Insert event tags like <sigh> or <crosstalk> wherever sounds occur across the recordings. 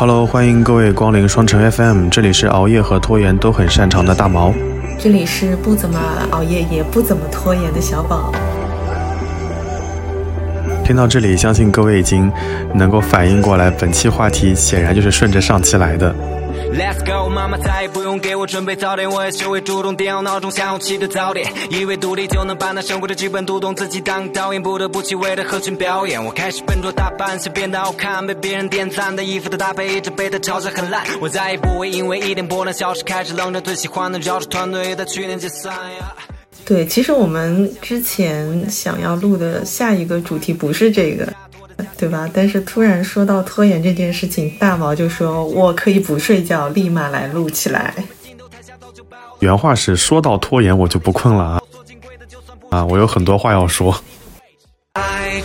Hello，欢迎各位光临双城 FM，这里是熬夜和拖延都很擅长的大毛，这里是不怎么熬夜也不怎么拖延的小宝。听到这里，相信各位已经能够反应过来，本期话题显然就是顺着上期来的。Let's go，妈妈再也不用给我准备早点，我也学会主动点好闹钟，想要起的早点，以为独立就能把那生活的剧本读懂，自己当导演，不得不去为了合群表演。我开始笨拙打扮，想变得好看，被别人点赞的衣服的搭配一直被他嘲笑很烂。我再也不会因为一点波澜消失，开始冷着最喜欢的绕着团队在去年解散呀。对，其实我们之前想要录的下一个主题不是这个。对吧？但是突然说到拖延这件事情，大毛就说：“我可以不睡觉，立马来录起来。”原话是：“说到拖延，我就不困了啊！啊，我有很多话要说。” I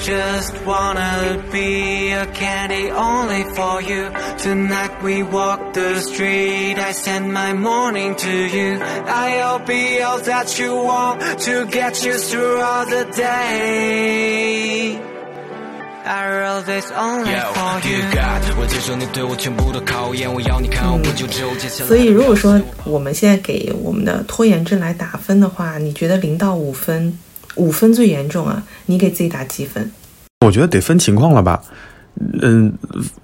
wrote this only for you。所以，如果说我们现在给我们的拖延症来打分的话，你觉得零到五分，五分最严重啊？你给自己打几分？我觉得得分情况了吧。嗯，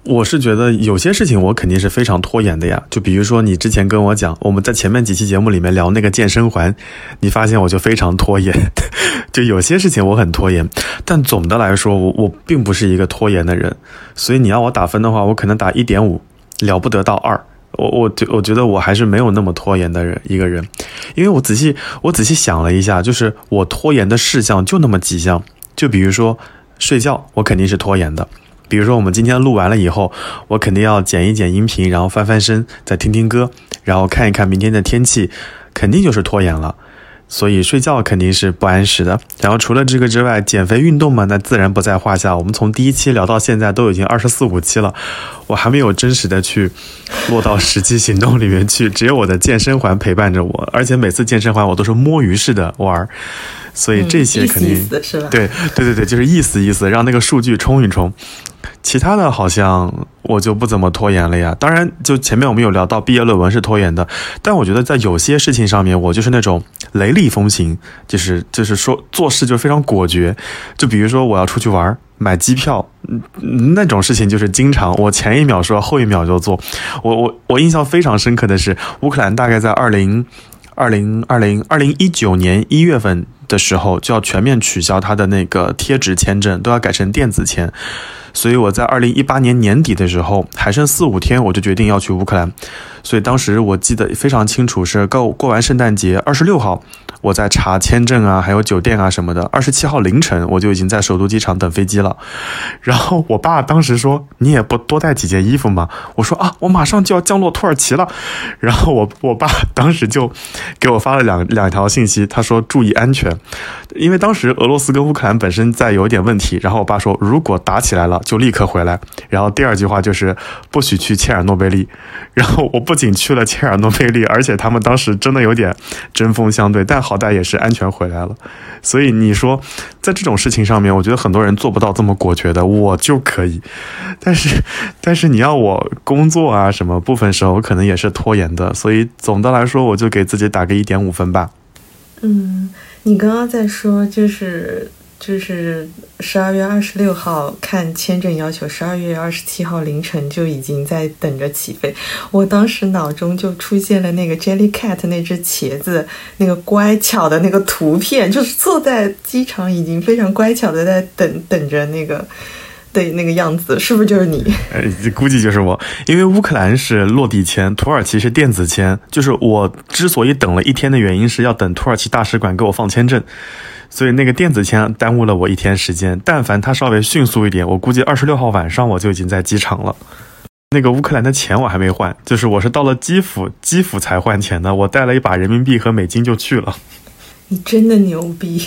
我是觉得有些事情我肯定是非常拖延的呀。就比如说你之前跟我讲，我们在前面几期节目里面聊那个健身环，你发现我就非常拖延。<laughs> 就有些事情我很拖延，但总的来说，我我并不是一个拖延的人。所以你要我打分的话，我可能打一点五，了不得到二。我我觉我觉得我还是没有那么拖延的人一个人，因为我仔细我仔细想了一下，就是我拖延的事项就那么几项。就比如说睡觉，我肯定是拖延的。比如说，我们今天录完了以后，我肯定要剪一剪音频，然后翻翻身，再听听歌，然后看一看明天的天气，肯定就是拖延了。所以睡觉肯定是不按时的。然后除了这个之外，减肥运动嘛，那自然不在话下。我们从第一期聊到现在都已经二十四五期了，我还没有真实的去落到实际行动里面去，只有我的健身环陪伴着我，而且每次健身环我都是摸鱼式的玩。所以这些肯定是吧？对对对对，就是意思意思，让那个数据冲一冲。其他的好像我就不怎么拖延了呀。当然，就前面我们有聊到毕业论文是拖延的，但我觉得在有些事情上面，我就是那种雷厉风行，就是就是说做事就非常果决。就比如说我要出去玩，买机票，那种事情就是经常我前一秒说，后一秒就做。我我我印象非常深刻的是，乌克兰大概在二零二零二零二零一九年一月份的时候，就要全面取消他的那个贴纸签证，都要改成电子签。所以我在二零一八年年底的时候，还剩四五天，我就决定要去乌克兰。所以当时我记得非常清楚，是过过完圣诞节二十六号。我在查签证啊，还有酒店啊什么的。二十七号凌晨，我就已经在首都机场等飞机了。然后我爸当时说：“你也不多带几件衣服吗？”我说：“啊，我马上就要降落土耳其了。”然后我我爸 <laughs> 当时就给我发了两两条信息，他说：“注意安全，因为当时俄罗斯跟乌克兰本身在有一点问题。”然后我爸说：“如果打起来了，就立刻回来。”然后第二句话就是：“不许去切尔诺贝利。<laughs> ”然后我不仅去了切尔诺贝利，而且他们当时真的有点针锋相对，但。好歹也是安全回来了，所以你说在这种事情上面，我觉得很多人做不到这么果决的，我就可以。但是，但是你要我工作啊什么部分时候，我可能也是拖延的。所以总的来说，我就给自己打个一点五分吧。嗯，你刚刚在说就是。就是十二月二十六号看签证要求，十二月二十七号凌晨就已经在等着起飞。我当时脑中就出现了那个 Jellycat 那只茄子那个乖巧的那个图片，就是坐在机场已经非常乖巧的在等等着那个对那个样子，是不是就是你？呃，估计就是我，因为乌克兰是落地签，土耳其是电子签。就是我之所以等了一天的原因是要等土耳其大使馆给我放签证。所以那个电子签耽误了我一天时间，但凡它稍微迅速一点，我估计二十六号晚上我就已经在机场了。那个乌克兰的钱我还没换，就是我是到了基辅，基辅才换钱的。我带了一把人民币和美金就去了。你真的牛逼！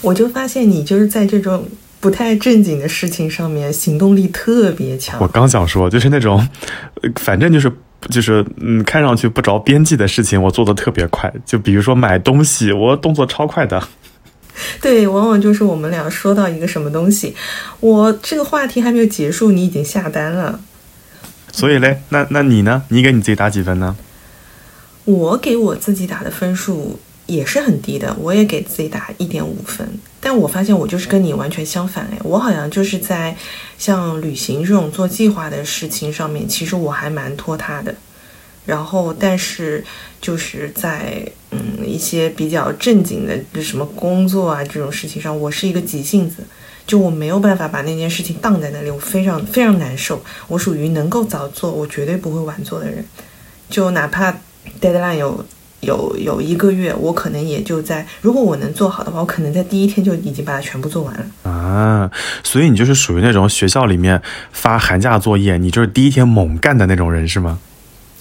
我就发现你就是在这种不太正经的事情上面行动力特别强。我刚想说，就是那种，反正就是就是嗯，看上去不着边际的事情，我做的特别快。就比如说买东西，我动作超快的。<laughs> 对，往往就是我们俩说到一个什么东西，我这个话题还没有结束，你已经下单了。所以嘞，那那你呢？你给你自己打几分呢？我给我自己打的分数也是很低的，我也给自己打一点五分。但我发现我就是跟你完全相反哎，我好像就是在像旅行这种做计划的事情上面，其实我还蛮拖沓的。然后，但是就是在嗯一些比较正经的什么工作啊这种事情上，我是一个急性子，就我没有办法把那件事情荡在那里，我非常非常难受。我属于能够早做，我绝对不会晚做的人。就哪怕 deadline 有有有一个月，我可能也就在，如果我能做好的话，我可能在第一天就已经把它全部做完了啊。所以你就是属于那种学校里面发寒假作业，你就是第一天猛干的那种人是吗？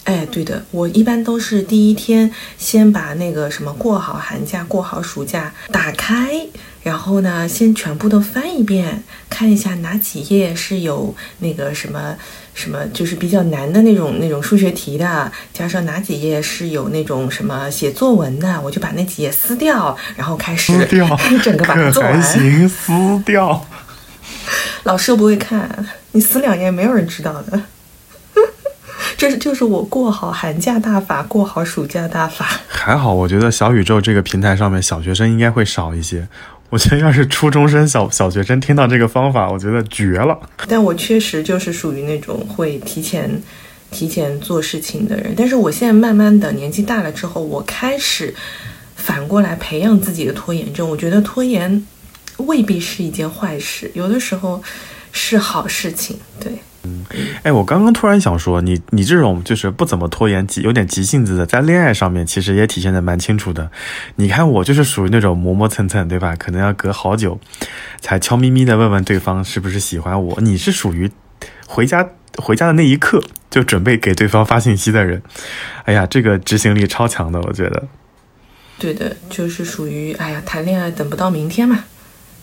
哎，对的，我一般都是第一天先把那个什么过好寒假、过好暑假打开，然后呢，先全部都翻一遍，看一下哪几页是有那个什么什么，就是比较难的那种那种数学题的，加上哪几页是有那种什么写作文的，我就把那几页撕掉，然后开始 <laughs> 整个把它做完。行，<laughs> 撕掉。老师不会看，你撕两页没有人知道的。这是就是我过好寒假大法，过好暑假大法。还好，我觉得小宇宙这个平台上面小学生应该会少一些。我觉得要是初中生、小小学生听到这个方法，我觉得绝了。但我确实就是属于那种会提前、提前做事情的人。但是我现在慢慢的年纪大了之后，我开始反过来培养自己的拖延症。我觉得拖延未必是一件坏事，有的时候是好事情。对。嗯，哎，我刚刚突然想说，你你这种就是不怎么拖延、急有点急性子的，在恋爱上面其实也体现的蛮清楚的。你看我就是属于那种磨磨蹭蹭，对吧？可能要隔好久才悄咪咪的问问对方是不是喜欢我。你是属于回家回家的那一刻就准备给对方发信息的人。哎呀，这个执行力超强的，我觉得。对的，就是属于哎呀，谈恋爱等不到明天嘛，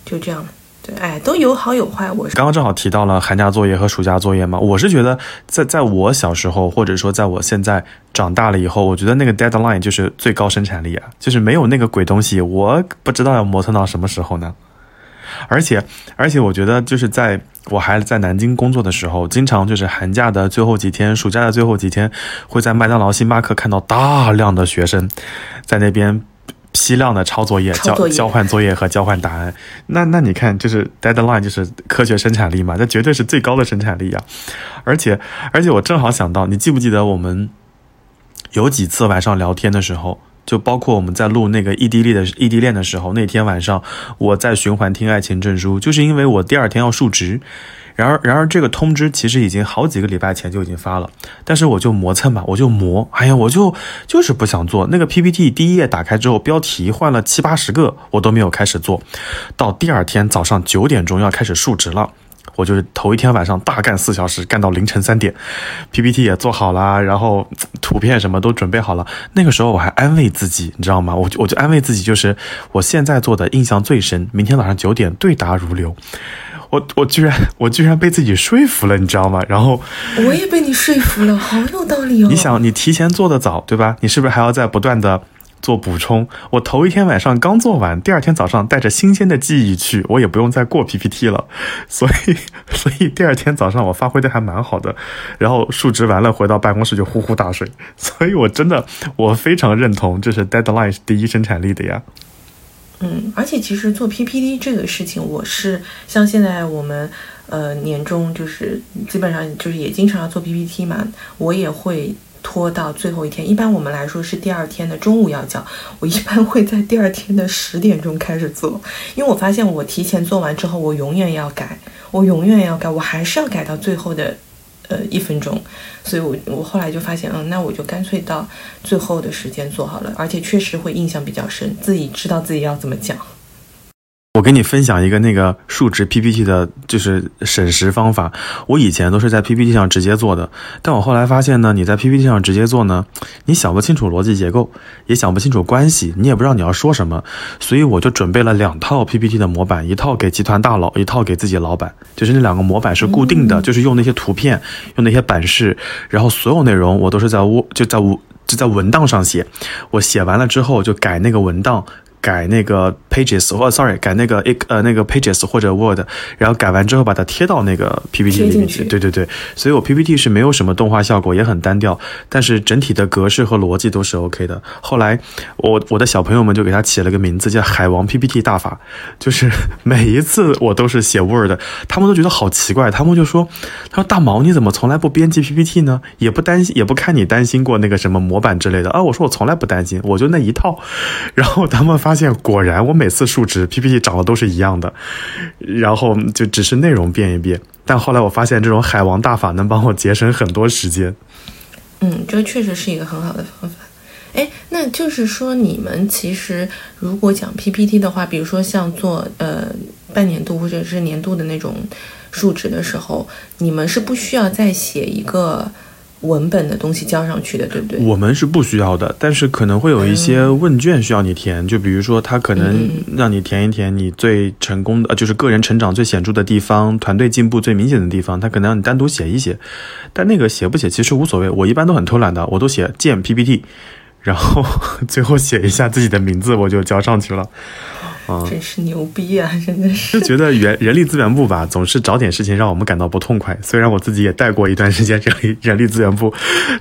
就这样。对，哎，都有好有坏。我刚刚正好提到了寒假作业和暑假作业嘛，我是觉得在在我小时候，或者说在我现在长大了以后，我觉得那个 deadline 就是最高生产力啊，就是没有那个鬼东西，我不知道要磨蹭到什么时候呢。而且而且，我觉得就是在我还在南京工作的时候，经常就是寒假的最后几天、暑假的最后几天，会在麦当劳、星巴克看到大量的学生在那边。批量的抄作业、交交换作业和交换答案，那那你看，就是 deadline 就是科学生产力嘛，这绝对是最高的生产力呀！而且而且，我正好想到，你记不记得我们有几次晚上聊天的时候，就包括我们在录那个异地恋的异地恋的时候，那天晚上我在循环听《爱情证书》，就是因为我第二天要述职。然而，然而这个通知其实已经好几个礼拜前就已经发了，但是我就磨蹭吧，我就磨，哎呀，我就就是不想做那个 PPT。第一页打开之后，标题换了七八十个，我都没有开始做。到第二天早上九点钟要开始述职了，我就是头一天晚上大干四小时，干到凌晨三点，PPT 也做好了，然后图片什么都准备好了。那个时候我还安慰自己，你知道吗？我我就安慰自己，就是我现在做的印象最深，明天早上九点对答如流。我我居然我居然被自己说服了，你知道吗？然后我也被你说服了，好有道理哦。你想，你提前做的早，对吧？你是不是还要在不断的做补充？我头一天晚上刚做完，第二天早上带着新鲜的记忆去，我也不用再过 PPT 了。所以，<laughs> 所以第二天早上我发挥的还蛮好的。然后述职完了，回到办公室就呼呼大睡。所以我真的我非常认同，这是 deadline 是第一生产力的呀。嗯，而且其实做 PPT 这个事情，我是像现在我们呃年终就是基本上就是也经常要做 PPT 嘛，我也会拖到最后一天。一般我们来说是第二天的中午要交，我一般会在第二天的十点钟开始做，因为我发现我提前做完之后，我永远要改，我永远要改，我还是要改到最后的。呃，一分钟，所以我我后来就发现，嗯，那我就干脆到最后的时间做好了，而且确实会印象比较深，自己知道自己要怎么讲。我给你分享一个那个数值 PPT 的，就是审时方法。我以前都是在 PPT 上直接做的，但我后来发现呢，你在 PPT 上直接做呢，你想不清楚逻辑结构，也想不清楚关系，你也不知道你要说什么。所以我就准备了两套 PPT 的模板，一套给集团大佬，一套给自己老板。就是那两个模板是固定的，就是用那些图片，用那些版式，然后所有内容我都是在屋就在屋就在文档上写。我写完了之后就改那个文档。改那个 Pages 或 Sorry 改那个呃那个 Pages 或者 Word，然后改完之后把它贴到那个 PPT 里面去。对对对，所以我 PPT 是没有什么动画效果，也很单调，但是整体的格式和逻辑都是 OK 的。后来我我的小朋友们就给他起了个名字叫海王 PPT 大法，就是 <laughs> 每一次我都是写 Word，他们都觉得好奇怪，他们就说他说大毛你怎么从来不编辑 PPT 呢？也不担心也不看你担心过那个什么模板之类的啊？我说我从来不担心，我就那一套。<laughs> 然后他们发发现，果然我每次述职 PPT 长得都是一样的，然后就只是内容变一变。但后来我发现，这种海王大法能帮我节省很多时间。嗯，这确实是一个很好的方法。哎，那就是说，你们其实如果讲 PPT 的话，比如说像做呃半年度或者是年度的那种述职的时候，你们是不需要再写一个。文本的东西交上去的，对不对？我们是不需要的，但是可能会有一些问卷需要你填，就比如说他可能让你填一填你最成功的，呃，就是个人成长最显著的地方，团队进步最明显的地方，他可能让你单独写一写。但那个写不写其实无所谓，我一般都很偷懒的，我都写建 PPT，然后 <laughs> 最后写一下自己的名字，我就交上去了。真是牛逼啊！真的是就觉得人人力资源部吧，总是找点事情让我们感到不痛快。虽然我自己也带过一段时间人力 <laughs> 人力资源部，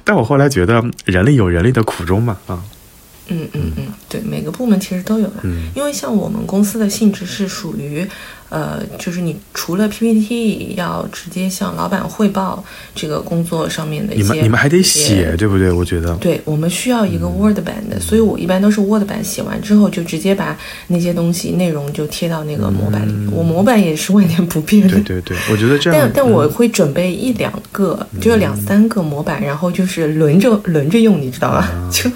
但我后来觉得人力有人力的苦衷嘛，啊。嗯嗯嗯，对，每个部门其实都有的，因为像我们公司的性质是属于，呃，就是你除了 PPT 要直接向老板汇报这个工作上面的一些，你们你们还得写，对不对？我觉得，对我们需要一个 Word 版的，所以我一般都是 Word 版写完之后就直接把那些东西内容就贴到那个模板里面，我模板也是万年不变的。对对对，我觉得这样，但但我会准备一两个，就两三个模板，然后就是轮着轮着用，你知道吧？<laughs> 就。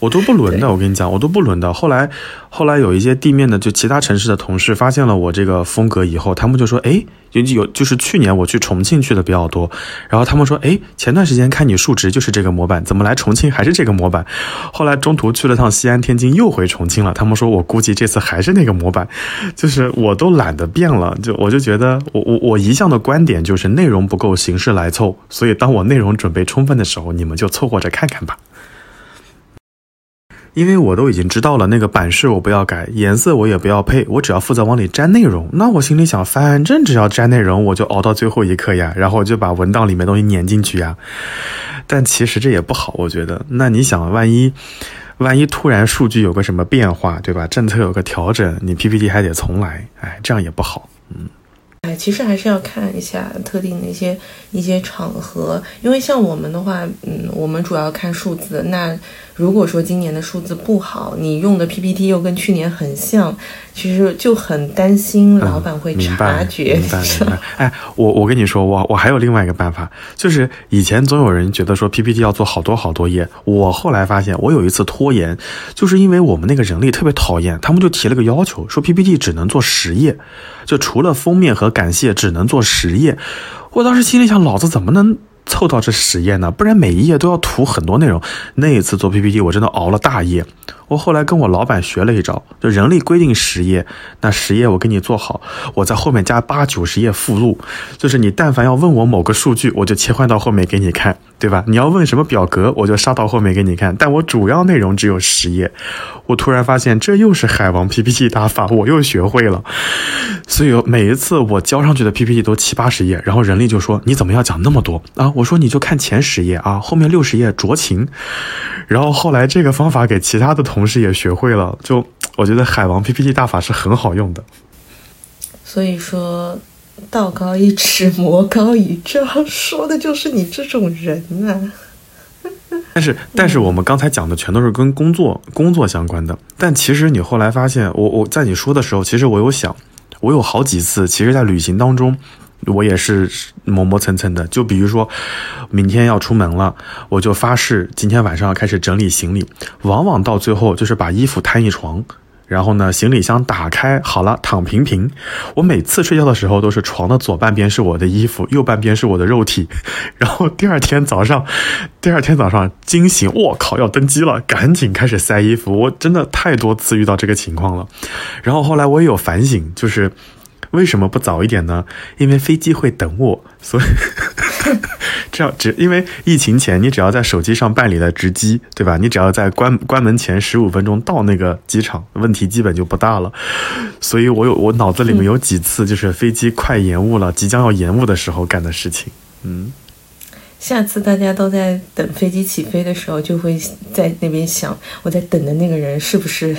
我都不轮的，我跟你讲，我都不轮的。后来，后来有一些地面的，就其他城市的同事发现了我这个风格以后，他们就说：“哎，有有，就是去年我去重庆去的比较多，然后他们说：‘哎，前段时间看你数值就是这个模板，怎么来重庆还是这个模板？’后来中途去了趟西安、天津，又回重庆了。他们说我估计这次还是那个模板，就是我都懒得变了。就我就觉得，我我我一向的观点就是内容不够，形式来凑。所以当我内容准备充分的时候，你们就凑合着看看吧。”因为我都已经知道了，那个版式我不要改，颜色我也不要配，我只要负责往里粘内容。那我心里想，反正只要粘内容，我就熬到最后一刻呀，然后就把文档里面东西粘进去呀。但其实这也不好，我觉得。那你想，万一，万一突然数据有个什么变化，对吧？政策有个调整，你 PPT 还得重来，哎，这样也不好。嗯。哎，其实还是要看一下特定的一些一些场合，因为像我们的话，嗯，我们主要看数字。那如果说今年的数字不好，你用的 PPT 又跟去年很像，其实就很担心老板会察觉。明白，明白。哎，我我跟你说，我我还有另外一个办法，就是以前总有人觉得说 PPT 要做好多好多页，我后来发现，我有一次拖延，就是因为我们那个人力特别讨厌，他们就提了个要求，说 PPT 只能做十页，就除了封面和感谢，只能做实验。我当时心里想，老子怎么能？凑到这十页呢，不然每一页都要涂很多内容。那一次做 PPT，我真的熬了大夜。我后来跟我老板学了一招，就人力规定十页，那十页我给你做好，我在后面加八九十页附录，就是你但凡要问我某个数据，我就切换到后面给你看，对吧？你要问什么表格，我就杀到后面给你看。但我主要内容只有十页。我突然发现这又是海王 PPT 打法，我又学会了。所以每一次我交上去的 PPT 都七八十页，然后人力就说你怎么要讲那么多啊？说你就看前十页啊，后面六十页酌情。然后后来这个方法给其他的同事也学会了，就我觉得海王 PPT 大法是很好用的。所以说，道高一尺，魔高一丈，说的就是你这种人啊。<laughs> 但是，但是我们刚才讲的全都是跟工作工作相关的。但其实你后来发现，我我在你说的时候，其实我有想，我有好几次，其实在旅行当中。我也是磨磨蹭蹭的，就比如说，明天要出门了，我就发誓今天晚上要开始整理行李。往往到最后就是把衣服摊一床，然后呢，行李箱打开好了，躺平平。我每次睡觉的时候都是床的左半边是我的衣服，右半边是我的肉体。<laughs> 然后第二天早上，第二天早上惊醒，我靠，要登机了，赶紧开始塞衣服。我真的太多次遇到这个情况了。然后后来我也有反省，就是。为什么不早一点呢？因为飞机会等我，所以 <laughs> 这样只因为疫情前，你只要在手机上办理了值机，对吧？你只要在关关门前十五分钟到那个机场，问题基本就不大了。所以我有我脑子里面有几次就是飞机快延误了，即将要延误的时候干的事情。嗯，下次大家都在等飞机起飞的时候，就会在那边想，我在等的那个人是不是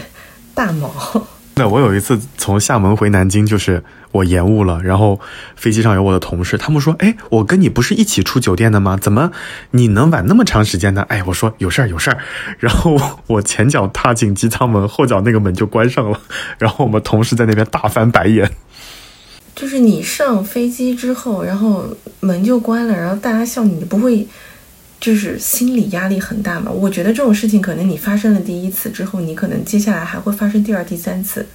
大毛？我有一次从厦门回南京，就是我延误了，然后飞机上有我的同事，他们说：“哎，我跟你不是一起出酒店的吗？怎么你能晚那么长时间呢？”哎，我说有事儿有事儿，然后我前脚踏进机舱门，后脚那个门就关上了，然后我们同事在那边大翻白眼。就是你上飞机之后，然后门就关了，然后大家笑你，不会就是心理压力很大嘛？我觉得这种事情可能你发生了第一次之后，你可能接下来还会发生第二、第三次，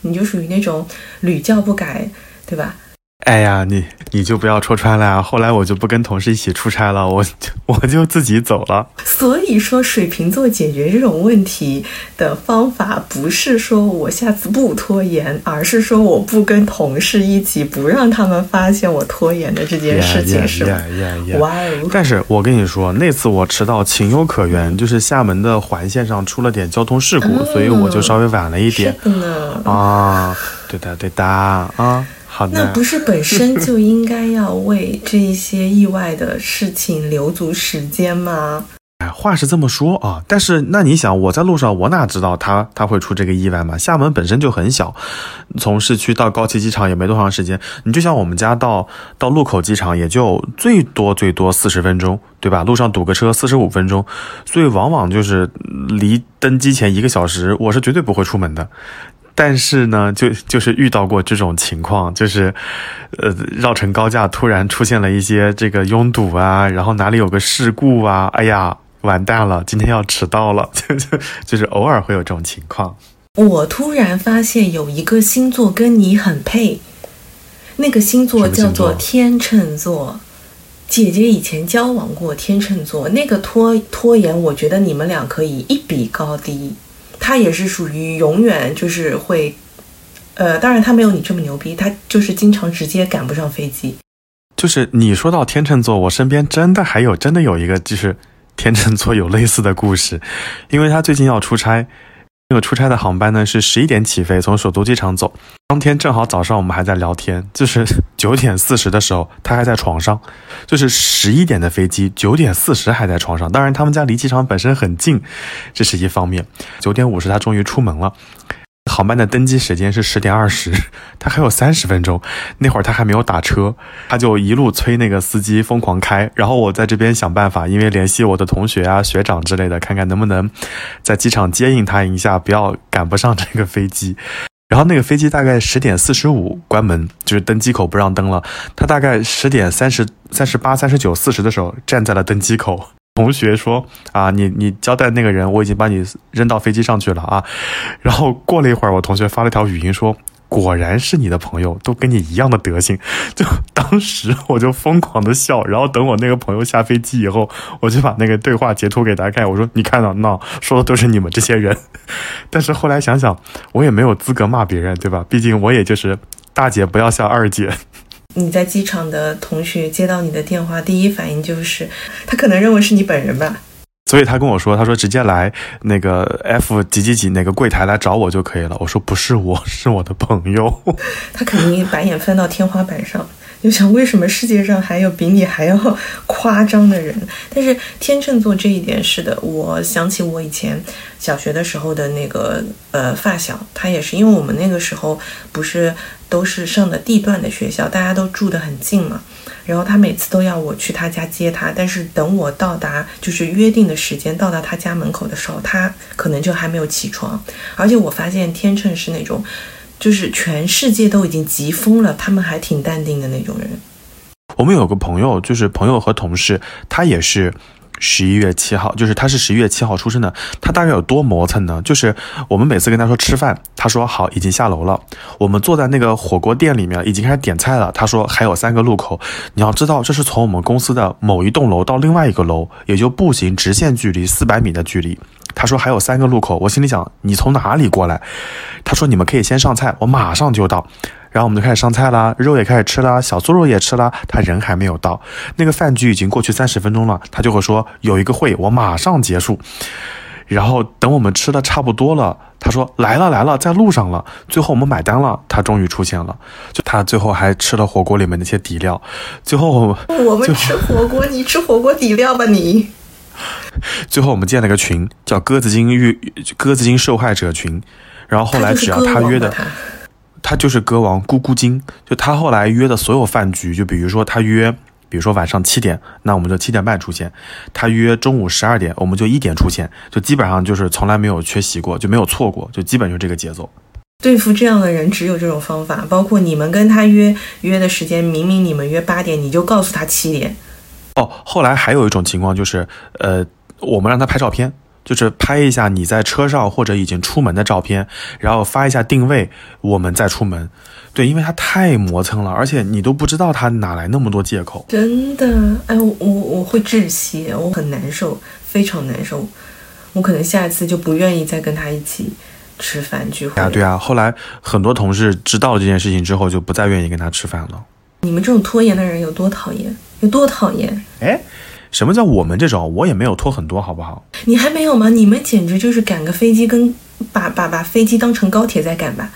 你就属于那种屡教不改，对吧？哎呀，你你就不要戳穿了呀！后来我就不跟同事一起出差了，我我就自己走了。所以说，水瓶座解决这种问题的方法，不是说我下次不拖延，而是说我不跟同事一起，不让他们发现我拖延的这件事情，是吧？哇哦！但是我跟你说，那次我迟到情有可原，就是厦门的环线上出了点交通事故，所以我就稍微晚了一点。啊，对的，对的啊。那不是本身就应该要为这一些意外的事情留足时间吗？哎，话是这么说啊，但是那你想，我在路上，我哪知道他他会出这个意外嘛？厦门本身就很小，从市区到高崎机场也没多长时间。你就像我们家到到禄口机场，也就最多最多四十分钟，对吧？路上堵个车四十五分钟，所以往往就是离登机前一个小时，我是绝对不会出门的。但是呢，就就是遇到过这种情况，就是，呃，绕城高架突然出现了一些这个拥堵啊，然后哪里有个事故啊，哎呀，完蛋了，今天要迟到了，<laughs> 就就就是偶尔会有这种情况。我突然发现有一个星座跟你很配，那个星座叫做天秤座。姐姐以前交往过天秤座，那个拖拖延，我觉得你们俩可以一比高低。他也是属于永远就是会，呃，当然他没有你这么牛逼，他就是经常直接赶不上飞机。就是你说到天秤座，我身边真的还有真的有一个就是天秤座有类似的故事，因为他最近要出差。那个出差的航班呢是十一点起飞，从首都机场走。当天正好早上我们还在聊天，就是 <laughs> 九点四十的时候，他还在床上。就是十一点的飞机，九点四十还在床上。当然，他们家离机场本身很近，这是一方面。九点五十他终于出门了。航班的登机时间是十点二十，<laughs> 他还有三十分钟，那会儿他还没有打车，他就一路催那个司机疯狂开，然后我在这边想办法，因为联系我的同学啊、学长之类的，看看能不能在机场接应他一下，不要赶不上这个飞机。<laughs> 然后那个飞机大概十点四十五关门，就是登机口不让登了，他大概十点三十三十八、三十九、四十的时候站在了登机口。同学说啊，你你交代那个人，我已经把你扔到飞机上去了啊。然后过了一会儿，我同学发了条语音说，果然是你的朋友，都跟你一样的德行。就当时我就疯狂的笑。然后等我那个朋友下飞机以后，我就把那个对话截图给大家看，我说你看到那说的都是你们这些人。<laughs> 但是后来想想，我也没有资格骂别人，对吧？毕竟我也就是大姐不要笑二姐。你在机场的同学接到你的电话，第一反应就是他可能认为是你本人吧，所以他跟我说，他说直接来那个 F 几几几哪个柜台来找我就可以了。我说不是我，是我的朋友。<laughs> 他肯定把眼翻到天花板上。就想为什么世界上还有比你还要 <laughs> 夸张的人？但是天秤座这一点是的，我想起我以前小学的时候的那个呃发小，他也是因为我们那个时候不是都是上的地段的学校，大家都住得很近嘛，然后他每次都要我去他家接他，但是等我到达就是约定的时间到达他家门口的时候，他可能就还没有起床，而且我发现天秤是那种。就是全世界都已经急疯了，他们还挺淡定的那种人。我们有个朋友，就是朋友和同事，他也是十一月七号，就是他是十一月七号出生的。他大概有多磨蹭呢？就是我们每次跟他说吃饭，他说好，已经下楼了。我们坐在那个火锅店里面，已经开始点菜了。他说还有三个路口，你要知道，这是从我们公司的某一栋楼到另外一个楼，也就步行直线距离四百米的距离。他说还有三个路口，我心里想你从哪里过来？他说你们可以先上菜，我马上就到。然后我们就开始上菜啦，肉也开始吃啦，小酥肉也吃啦，他人还没有到，那个饭局已经过去三十分钟了，他就会说有一个会，我马上结束。然后等我们吃的差不多了，他说来了来了，在路上了。最后我们买单了，他终于出现了。就他最后还吃了火锅里面那些底料。最后我们吃火锅，你吃火锅底料吧你。<laughs> 最后我们建了个群，叫鸽子精遇鸽子精受害者群。然后后来只要他约的，他就是歌王咕咕精。就他后来约的所有饭局，就比如说他约。比如说晚上七点，那我们就七点半出现；他约中午十二点，我们就一点出现，就基本上就是从来没有缺席过，就没有错过，就基本就这个节奏。对付这样的人，只有这种方法。包括你们跟他约约的时间，明明你们约八点，你就告诉他七点。哦，后来还有一种情况就是，呃，我们让他拍照片。就是拍一下你在车上或者已经出门的照片，然后发一下定位，我们再出门。对，因为他太磨蹭了，而且你都不知道他哪来那么多借口。真的，哎，我我会窒息，我很难受，非常难受。我可能下一次就不愿意再跟他一起吃饭聚会。啊，对啊。后来很多同事知道这件事情之后，就不再愿意跟他吃饭了。你们这种拖延的人有多讨厌？有多讨厌？哎。什么叫我们这种？我也没有拖很多，好不好？你还没有吗？你们简直就是赶个飞机，跟把把把飞机当成高铁在赶吧。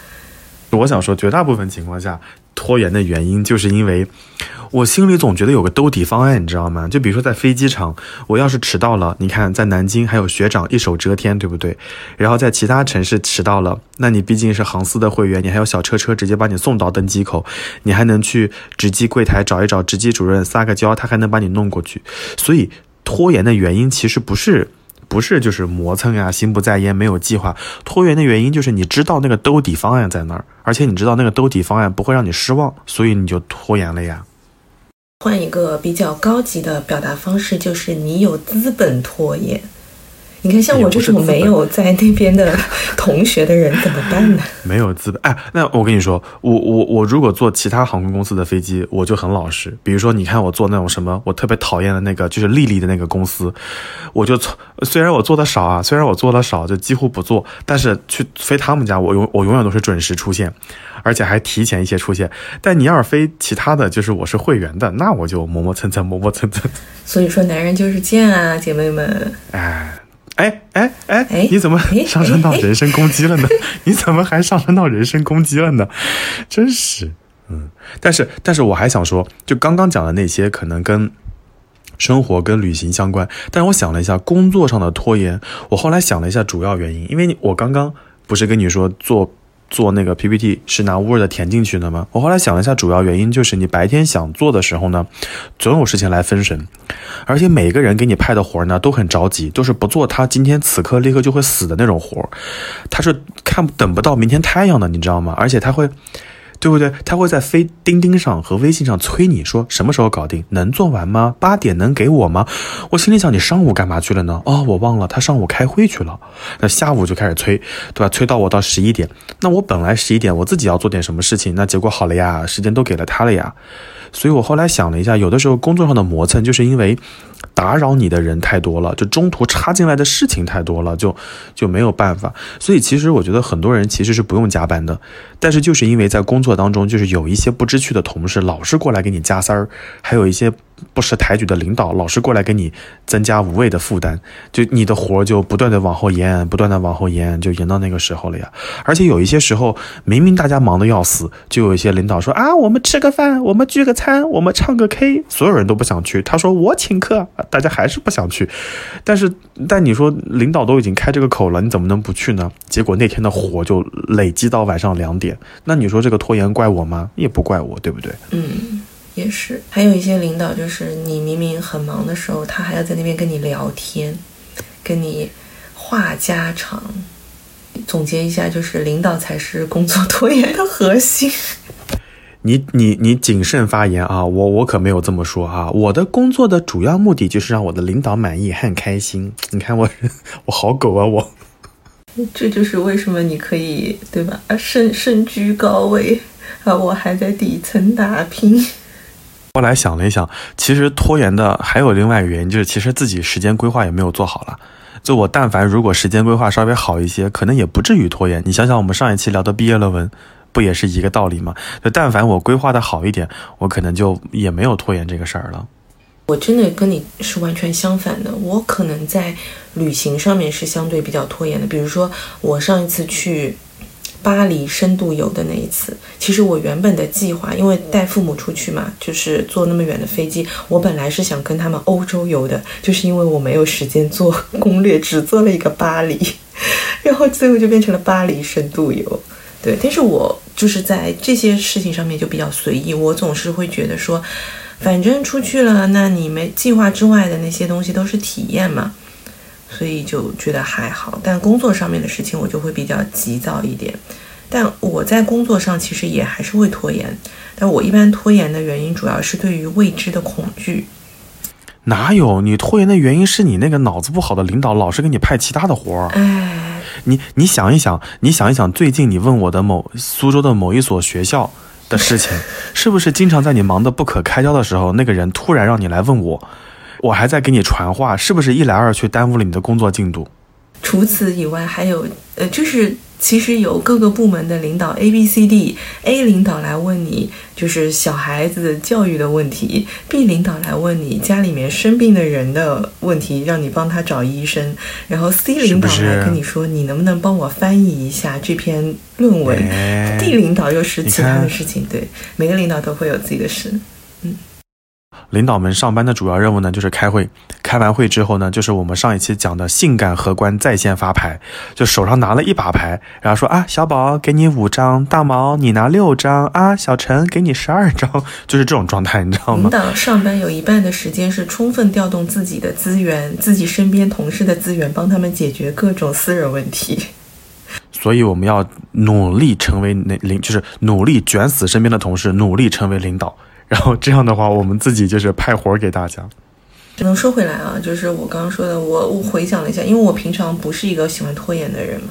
我想说，绝大部分情况下拖延的原因，就是因为我心里总觉得有个兜底方案，你知道吗？就比如说在飞机场，我要是迟到了，你看在南京还有学长一手遮天，对不对？然后在其他城市迟到了，那你毕竟是航司的会员，你还有小车车直接把你送到登机口，你还能去值机柜台找一找值机主任撒个娇，他还能把你弄过去。所以拖延的原因其实不是。不是，就是磨蹭呀，心不在焉，没有计划。拖延的原因就是你知道那个兜底方案在那儿，而且你知道那个兜底方案不会让你失望，所以你就拖延了呀。换一个比较高级的表达方式，就是你有资本拖延。你看，像我这种没有在那边的同学的人怎么办呢？<laughs> 没有资本，哎，那我跟你说，我我我如果坐其他航空公司的飞机，我就很老实。比如说，你看我坐那种什么，我特别讨厌的那个，就是丽丽的那个公司，我就从虽然我坐的少啊，虽然我坐的少，就几乎不坐，但是去飞他们家，我永我永远都是准时出现，而且还提前一些出现。但你要是飞其他的就是我是会员的，那我就磨磨蹭蹭，磨磨蹭蹭。<laughs> 所以说，男人就是贱啊，姐妹们。哎。哎哎哎！你怎么 <laughs> 上升到人身攻击了呢？<laughs> 你怎么还上升到人身攻击了呢？真是，嗯。但是，但是我还想说，就刚刚讲的那些，可能跟生活、跟旅行相关。但是我想了一下，工作上的拖延，我后来想了一下主要原因，因为我刚刚不是跟你说做。做那个 PPT 是拿 Word 填进去的吗？我后来想了一下，主要原因就是你白天想做的时候呢，总有事情来分神，而且每个人给你派的活呢都很着急，都是不做他今天此刻立刻就会死的那种活，他是看等不到明天太阳的，你知道吗？而且他会。对不对？他会在飞钉钉上和微信上催你说什么时候搞定，能做完吗？八点能给我吗？我心里想，你上午干嘛去了呢？哦，我忘了，他上午开会去了。那下午就开始催，对吧？催到我到十一点。那我本来十一点我自己要做点什么事情，那结果好了呀，时间都给了他了呀。所以我后来想了一下，有的时候工作上的磨蹭，就是因为。打扰你的人太多了，就中途插进来的事情太多了，就就没有办法。所以其实我觉得很多人其实是不用加班的，但是就是因为在工作当中，就是有一些不知趣的同事老是过来给你加塞儿，还有一些。不识抬举的领导老是过来给你增加无谓的负担，就你的活就不断的往后延，不断的往后延，就延到那个时候了呀。而且有一些时候，明明大家忙得要死，就有一些领导说啊，我们吃个饭，我们聚个餐，我们唱个 K，所有人都不想去。他说我请客，大家还是不想去。但是，但你说领导都已经开这个口了，你怎么能不去呢？结果那天的火就累积到晚上两点。那你说这个拖延怪我吗？也不怪我，对不对？嗯。也是，还有一些领导，就是你明明很忙的时候，他还要在那边跟你聊天，跟你话家常。总结一下，就是领导才是工作拖延的核心。你你你谨慎发言啊！我我可没有这么说啊！我的工作的主要目的就是让我的领导满意很开心。你看我我好狗啊我。<laughs> 这就是为什么你可以对吧？啊，身身居高位啊，我还在底层打拼。后来想了一想，其实拖延的还有另外一个原因，就是其实自己时间规划也没有做好了。就我但凡如果时间规划稍微好一些，可能也不至于拖延。你想想，我们上一期聊的毕业论文，不也是一个道理吗？就但凡我规划的好一点，我可能就也没有拖延这个事儿了。我真的跟你是完全相反的，我可能在旅行上面是相对比较拖延的。比如说，我上一次去巴黎深度游的那一次，其实我原本的计划，因为带父母出去嘛，就是坐那么远的飞机，我本来是想跟他们欧洲游的，就是因为我没有时间做攻略，只做了一个巴黎，<laughs> 然后最后就变成了巴黎深度游。对，但是我就是在这些事情上面就比较随意，我总是会觉得说。反正出去了，那你没计划之外的那些东西都是体验嘛，所以就觉得还好。但工作上面的事情我就会比较急躁一点。但我在工作上其实也还是会拖延，但我一般拖延的原因主要是对于未知的恐惧。哪有你拖延的原因是你那个脑子不好的领导老是给你派其他的活儿？哎，你你想一想，你想一想，最近你问我的某苏州的某一所学校。的事情，<laughs> 是不是经常在你忙得不可开交的时候，那个人突然让你来问我，我还在给你传话，是不是一来二去耽误了你的工作进度？除此以外，还有呃，就是。其实有各个部门的领导 A、B、C、D，A 领导来问你就是小孩子教育的问题，B 领导来问你家里面生病的人的问题，让你帮他找医生，然后 C 领导来跟你说你能不能帮我翻译一下这篇论文，D 领导又是其他的事情，对，每个领导都会有自己的事，嗯。领导们上班的主要任务呢，就是开会。开完会之后呢，就是我们上一期讲的性感荷官在线发牌，就手上拿了一把牌，然后说啊，小宝给你五张，大毛你拿六张啊，小陈给你十二张，<laughs> 就是这种状态，你知道吗？领导上班有一半的时间是充分调动自己的资源，自己身边同事的资源，帮他们解决各种私人问题。所以我们要努力成为那领，就是努力卷死身边的同事，努力成为领导。然后这样的话，我们自己就是派活给大家。只能说回来啊，就是我刚刚说的，我我回想了一下，因为我平常不是一个喜欢拖延的人嘛，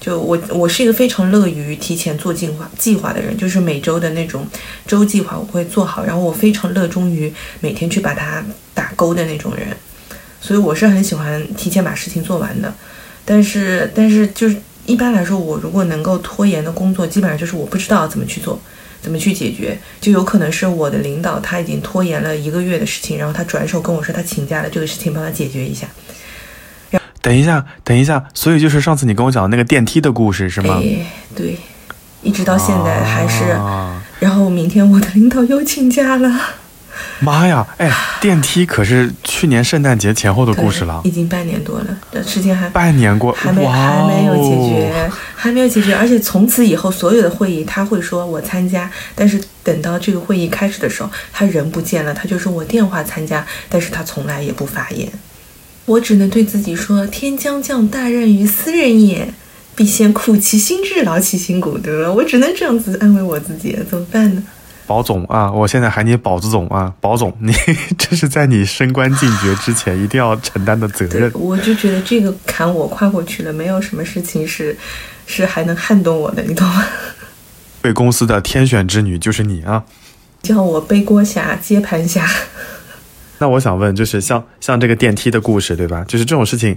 就我我是一个非常乐于提前做计划计划的人，就是每周的那种周计划我会做好，然后我非常热衷于每天去把它打勾的那种人，所以我是很喜欢提前把事情做完的。但是但是就是一般来说，我如果能够拖延的工作，基本上就是我不知道怎么去做。怎么去解决？就有可能是我的领导他已经拖延了一个月的事情，然后他转手跟我说他请假了，这个事情帮他解决一下。等一下，等一下，所以就是上次你跟我讲的那个电梯的故事是吗？对，一直到现在还是。然后明天我的领导又请假了。<laughs> 妈呀！哎，电梯可是去年圣诞节前后的故事了，已经半年多了，这事情还半年过，还没还没有解决，还没有解决。而且从此以后，所有的会议他会说我参加，但是等到这个会议开始的时候，他人不见了，他就说我电话参加，但是他从来也不发言。我只能对自己说：天将降大任于斯人也，必先苦其心志，劳其筋骨，对吧？我只能这样子安慰我自己，怎么办呢？保总啊，我现在喊你宝子总啊，宝总，你 <laughs> 这是在你升官进爵之前一定要承担的责任。我就觉得这个坎我跨过去了，没有什么事情是是还能撼动我的，你懂吗？<laughs> 贵公司的天选之女就是你啊！叫我背锅侠、接盘侠。那我想问，就是像像这个电梯的故事，对吧？就是这种事情，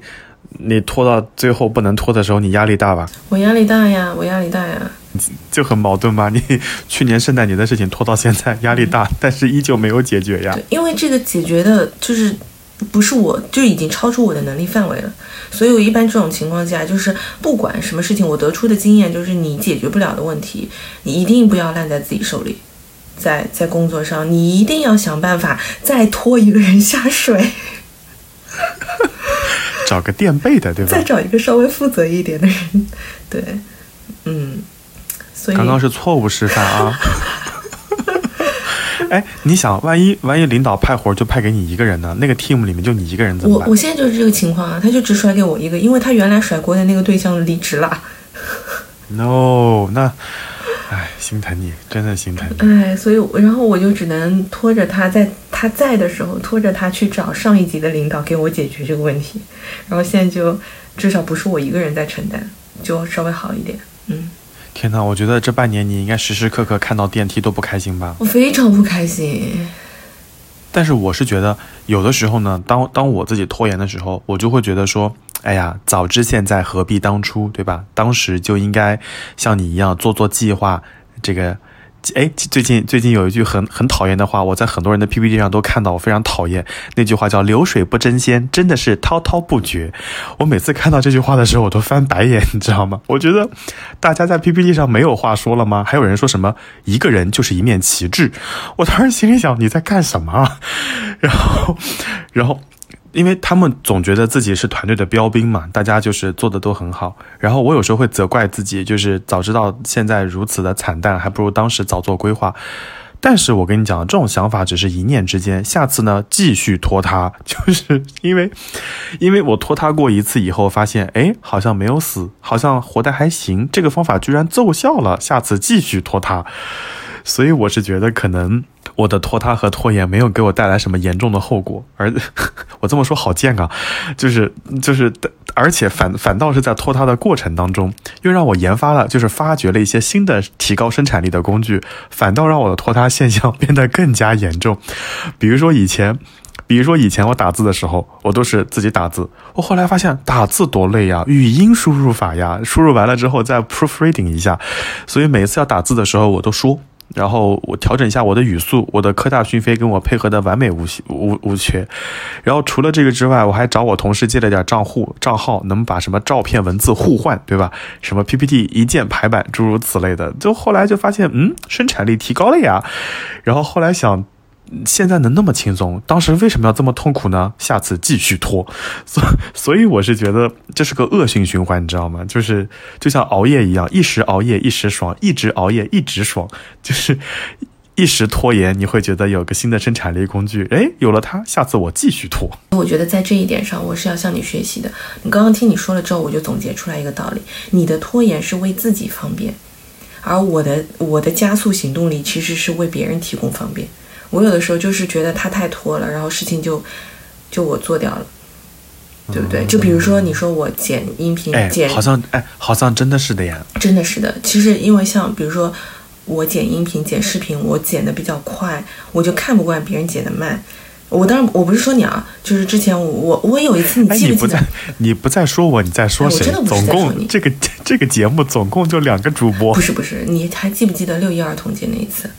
你拖到最后不能拖的时候，你压力大吧？我压力大呀，我压力大呀。就很矛盾吧？你 <laughs> 去年圣诞节的事情拖到现在，压力大，但是依旧没有解决呀。对，因为这个解决的就是不是我，就已经超出我的能力范围了。所以我一般这种情况下，就是不管什么事情，我得出的经验就是，你解决不了的问题，你一定不要烂在自己手里。在在工作上，你一定要想办法再拖一个人下水，找个垫背的，对吧？<laughs> 再找一个稍微负责一点的人，对，嗯。刚刚是错误示范啊！<laughs> 哎，你想，万一万一领导派活就派给你一个人呢？那个 team 里面就你一个人怎么办？我我现在就是这个情况啊，他就只甩给我一个，因为他原来甩锅的那个对象离职了。No，那，哎，心疼你，真的心疼。哎，所以然后我就只能拖着他在他在的时候，拖着他去找上一级的领导给我解决这个问题。然后现在就至少不是我一个人在承担，就稍微好一点。嗯。天哪，我觉得这半年你应该时时刻刻看到电梯都不开心吧？我非常不开心。但是我是觉得，有的时候呢，当当我自己拖延的时候，我就会觉得说，哎呀，早知现在何必当初，对吧？当时就应该像你一样做做计划，这个。哎，最近最近有一句很很讨厌的话，我在很多人的 PPT 上都看到，我非常讨厌那句话叫“流水不争先”，真的是滔滔不绝。我每次看到这句话的时候，我都翻白眼，你知道吗？我觉得大家在 PPT 上没有话说了吗？还有人说什么一个人就是一面旗帜，我当时心里想你在干什么？<laughs> 然后，然后。因为他们总觉得自己是团队的标兵嘛，大家就是做的都很好。然后我有时候会责怪自己，就是早知道现在如此的惨淡，还不如当时早做规划。但是我跟你讲，这种想法只是一念之间。下次呢，继续拖沓，就是因为，<laughs> 因为我拖沓过一次以后，发现哎，好像没有死，好像活得还行，这个方法居然奏效了。下次继续拖沓。所以我是觉得，可能我的拖沓和拖延没有给我带来什么严重的后果，而 <laughs> 我这么说好贱啊，就是就是，而且反反倒是在拖沓的过程当中，又让我研发了，就是发掘了一些新的提高生产力的工具，反倒让我的拖沓现象变得更加严重。比如说以前，比如说以前我打字的时候，我都是自己打字，我后来发现打字多累呀，语音输入法呀，输入完了之后再 proofreading 一下，所以每次要打字的时候，我都说。然后我调整一下我的语速，我的科大讯飞跟我配合的完美无无无缺。然后除了这个之外，我还找我同事借了点账户账号，能把什么照片、文字互换，对吧？什么 PPT 一键排版，诸如此类的。就后来就发现，嗯，生产力提高了呀。然后后来想。现在能那么轻松，当时为什么要这么痛苦呢？下次继续拖，<laughs> 所所以我是觉得这是个恶性循环，你知道吗？就是就像熬夜一样，一时熬夜一时爽，一直熬夜一直爽，<laughs> 就是一时拖延，你会觉得有个新的生产力工具，哎，有了它，下次我继续拖。我觉得在这一点上，我是要向你学习的。你刚刚听你说了之后，我就总结出来一个道理：你的拖延是为自己方便，而我的我的加速行动力其实是为别人提供方便。我有的时候就是觉得他太拖了，然后事情就就我做掉了，对不对？就比如说你说我剪音频，剪好像哎，好像真的是的呀，真的是的。其实因为像比如说我剪音频、剪视频，我剪的比较快，我就看不惯别人剪的慢。我当然我不是说你啊，就是之前我我有一次你记不记得？你不在说我，你在说谁？总共这个这个节目总共就两个主播，不是不是，你还记不记得六一儿童节那一次？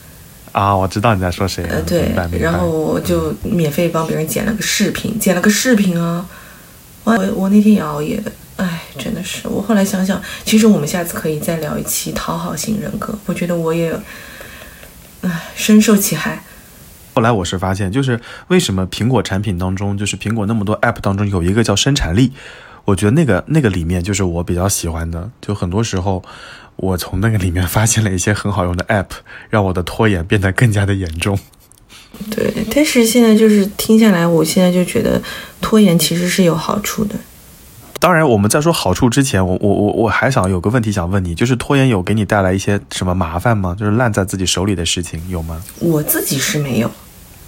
啊，我知道你在说谁。呃，对，然后我就免费帮别人剪了个视频，剪了个视频啊。我我那天也熬夜的，哎，真的是。我后来想想，其实我们下次可以再聊一期讨好型人格。我觉得我也，唉，深受其害。后来我是发现，就是为什么苹果产品当中，就是苹果那么多 App 当中有一个叫生产力，我觉得那个那个里面就是我比较喜欢的，就很多时候。我从那个里面发现了一些很好用的 App，让我的拖延变得更加的严重。对，但是现在就是听下来，我现在就觉得拖延其实是有好处的。当然，我们在说好处之前，我我我我还想有个问题想问你，就是拖延有给你带来一些什么麻烦吗？就是烂在自己手里的事情有吗？我自己是没有，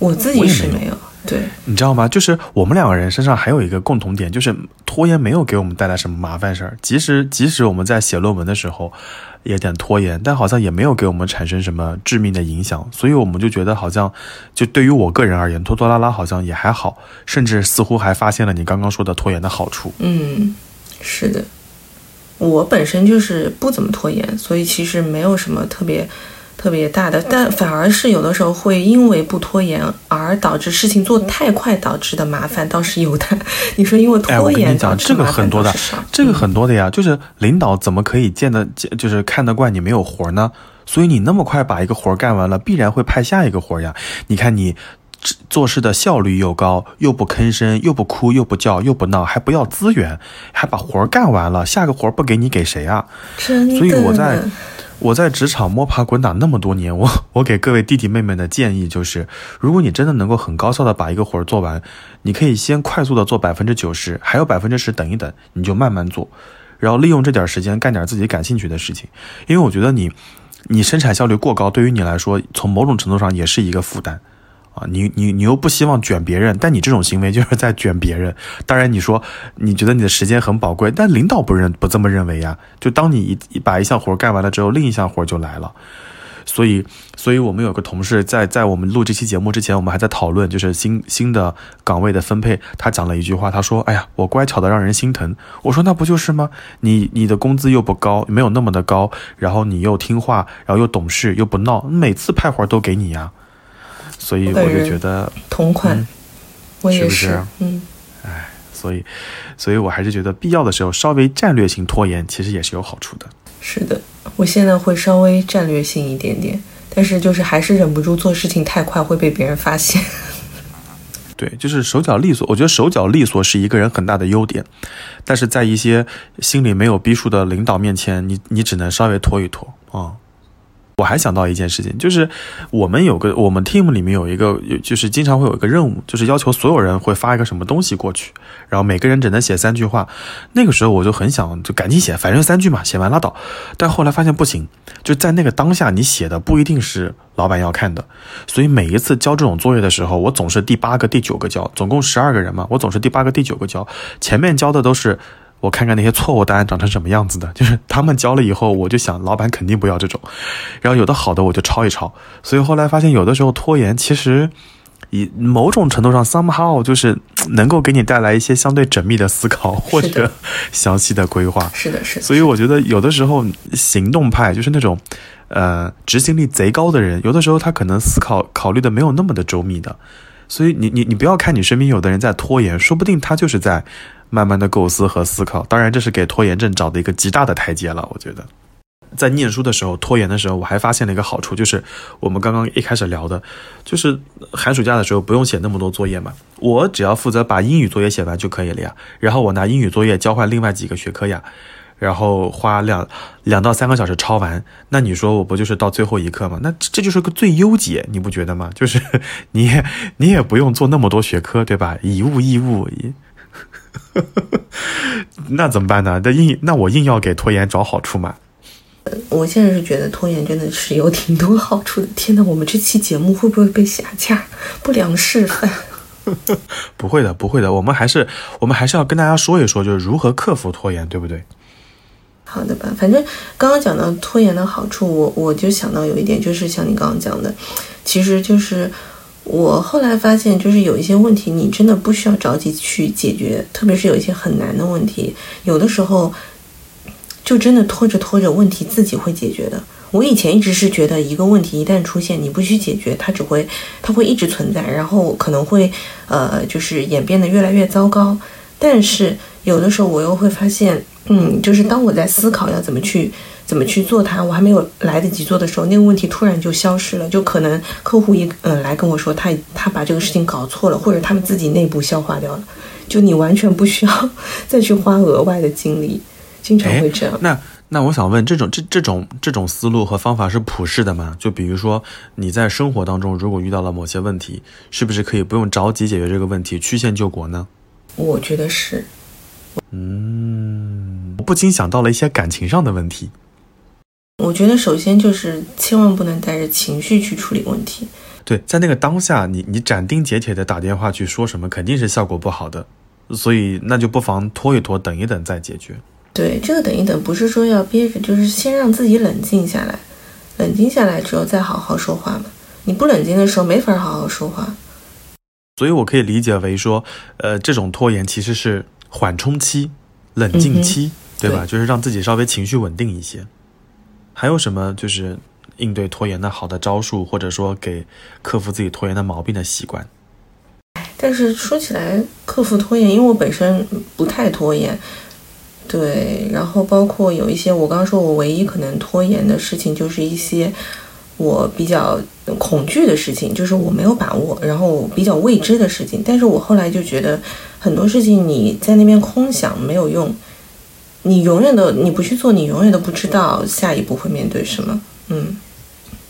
我自己是没有。对，你知道吗？就是我们两个人身上还有一个共同点，就是拖延没有给我们带来什么麻烦事儿。即使即使我们在写论文的时候有点拖延，但好像也没有给我们产生什么致命的影响。所以我们就觉得好像，就对于我个人而言，拖拖拉拉好像也还好，甚至似乎还发现了你刚刚说的拖延的好处。嗯，是的，我本身就是不怎么拖延，所以其实没有什么特别。特别大的，但反而是有的时候会因为不拖延而导致事情做太快导致的麻烦倒是有的。<laughs> 你说因为拖延讲这个很多的，这个很多的呀。就是领导怎么可以见得见，就是看得惯你没有活呢？所以你那么快把一个活干完了，必然会派下一个活呀。你看你做事的效率又高，又不吭声，又不哭，又不叫，又不闹，还不要资源，还把活儿干完了，下个活儿不给你给谁啊？真的。所以我在。我在职场摸爬滚打那么多年，我我给各位弟弟妹妹的建议就是，如果你真的能够很高效的把一个活儿做完，你可以先快速的做百分之九十，还有百分之十等一等，你就慢慢做，然后利用这点时间干点自己感兴趣的事情，因为我觉得你，你生产效率过高，对于你来说，从某种程度上也是一个负担。啊，你你你又不希望卷别人，但你这种行为就是 <laughs> 在卷别人。当然，你说你觉得你的时间很宝贵，但领导不认不这么认为呀。就当你一把一项活干完了之后，另一项活就来了。所以，所以我们有个同事在在我们录这期节目之前，我们还在讨论，就是新新的岗位的分配。他讲了一句话，他说：“哎呀，我乖巧的让人心疼。”我说：“那不就是吗？你你的工资又不高，没有那么的高，然后你又听话，然后又懂事，又不闹，每次派活都给你呀。”所以我就觉得同款，我也是，嗯，哎，所以，所以我还是觉得必要的时候稍微战略性拖延，其实也是有好处的。是的，我现在会稍微战略性一点点，但是就是还是忍不住做事情太快会被别人发现。<laughs> 对，就是手脚利索。我觉得手脚利索是一个人很大的优点，但是在一些心里没有逼数的领导面前，你你只能稍微拖一拖啊。我还想到一件事情，就是我们有个我们 team 里面有一个，就是经常会有一个任务，就是要求所有人会发一个什么东西过去，然后每个人只能写三句话。那个时候我就很想就赶紧写，反正三句嘛，写完拉倒。但后来发现不行，就在那个当下，你写的不一定是老板要看的，所以每一次交这种作业的时候，我总是第八个、第九个交，总共十二个人嘛，我总是第八个、第九个交，前面交的都是。<laughs> 我看看那些错误答案长成什么样子的，<laughs> 就是他们教了以后，我就想老板肯定不要这种，然后有的好的我就抄一抄。所以后来发现，有的时候拖延其实以某种程度上 somehow 就是能够给你带来一些相对缜密的思考或者详细的规划。是的，是的。所以我觉得有的时候行动派就是那种呃执行力贼高的人，有的时候他可能思考考虑的没有那么的周密的。所以你你你不要看你身边有的人在拖延，说不定他就是在。慢慢的构思和思考，当然这是给拖延症找的一个极大的台阶了。我觉得，在念书的时候拖延的时候，我还发现了一个好处，就是我们刚刚一开始聊的，就是寒暑假的时候不用写那么多作业嘛，我只要负责把英语作业写完就可以了呀。然后我拿英语作业交换另外几个学科呀，然后花两两到三个小时抄完，那你说我不就是到最后一刻吗？那这就是个最优解，你不觉得吗？就是 <laughs> 你你也不用做那么多学科，对吧？以物易物。<laughs> 那怎么办呢？那硬那我硬要给拖延找好处嘛？我现在是觉得拖延真的是有挺多好处的。天哪，我们这期节目会不会被下架？不良示范？<laughs> 不会的，不会的。我们还是我们还是要跟大家说一说，就是如何克服拖延，对不对？好的吧。反正刚刚讲到拖延的好处，我我就想到有一点，就是像你刚刚讲的，其实就是。我后来发现，就是有一些问题，你真的不需要着急去解决，特别是有一些很难的问题，有的时候就真的拖着拖着，问题自己会解决的。我以前一直是觉得，一个问题一旦出现，你不去解决，它只会，它会一直存在，然后可能会，呃，就是演变得越来越糟糕。但是有的时候，我又会发现，嗯，就是当我在思考要怎么去。怎么去做它？我还没有来得及做的时候，那个问题突然就消失了。就可能客户一嗯来跟我说，他他把这个事情搞错了，或者他们自己内部消化掉了。就你完全不需要 <laughs> 再去花额外的精力，经常会这样。那那我想问，这种这这种这种思路和方法是普世的吗？就比如说你在生活当中如果遇到了某些问题，是不是可以不用着急解决这个问题，曲线救国呢？我觉得是。嗯，我不禁想到了一些感情上的问题。我觉得首先就是千万不能带着情绪去处理问题。对，在那个当下，你你斩钉截铁的打电话去说什么，肯定是效果不好的。所以那就不妨拖一拖，等一等再解决。对，这个等一等不是说要憋着，就是先让自己冷静下来，冷静下来之后再好好说话嘛。你不冷静的时候没法好好说话。所以我可以理解为说，呃，这种拖延其实是缓冲期、冷静期，对吧？就是让自己稍微情绪稳定一些。还有什么就是应对拖延的好的招数，或者说给克服自己拖延的毛病的习惯？但是说起来，克服拖延，因为我本身不太拖延，对。然后包括有一些，我刚刚说我唯一可能拖延的事情，就是一些我比较恐惧的事情，就是我没有把握，然后比较未知的事情。但是我后来就觉得，很多事情你在那边空想没有用。你永远都你不去做，你永远都不知道下一步会面对什么。嗯，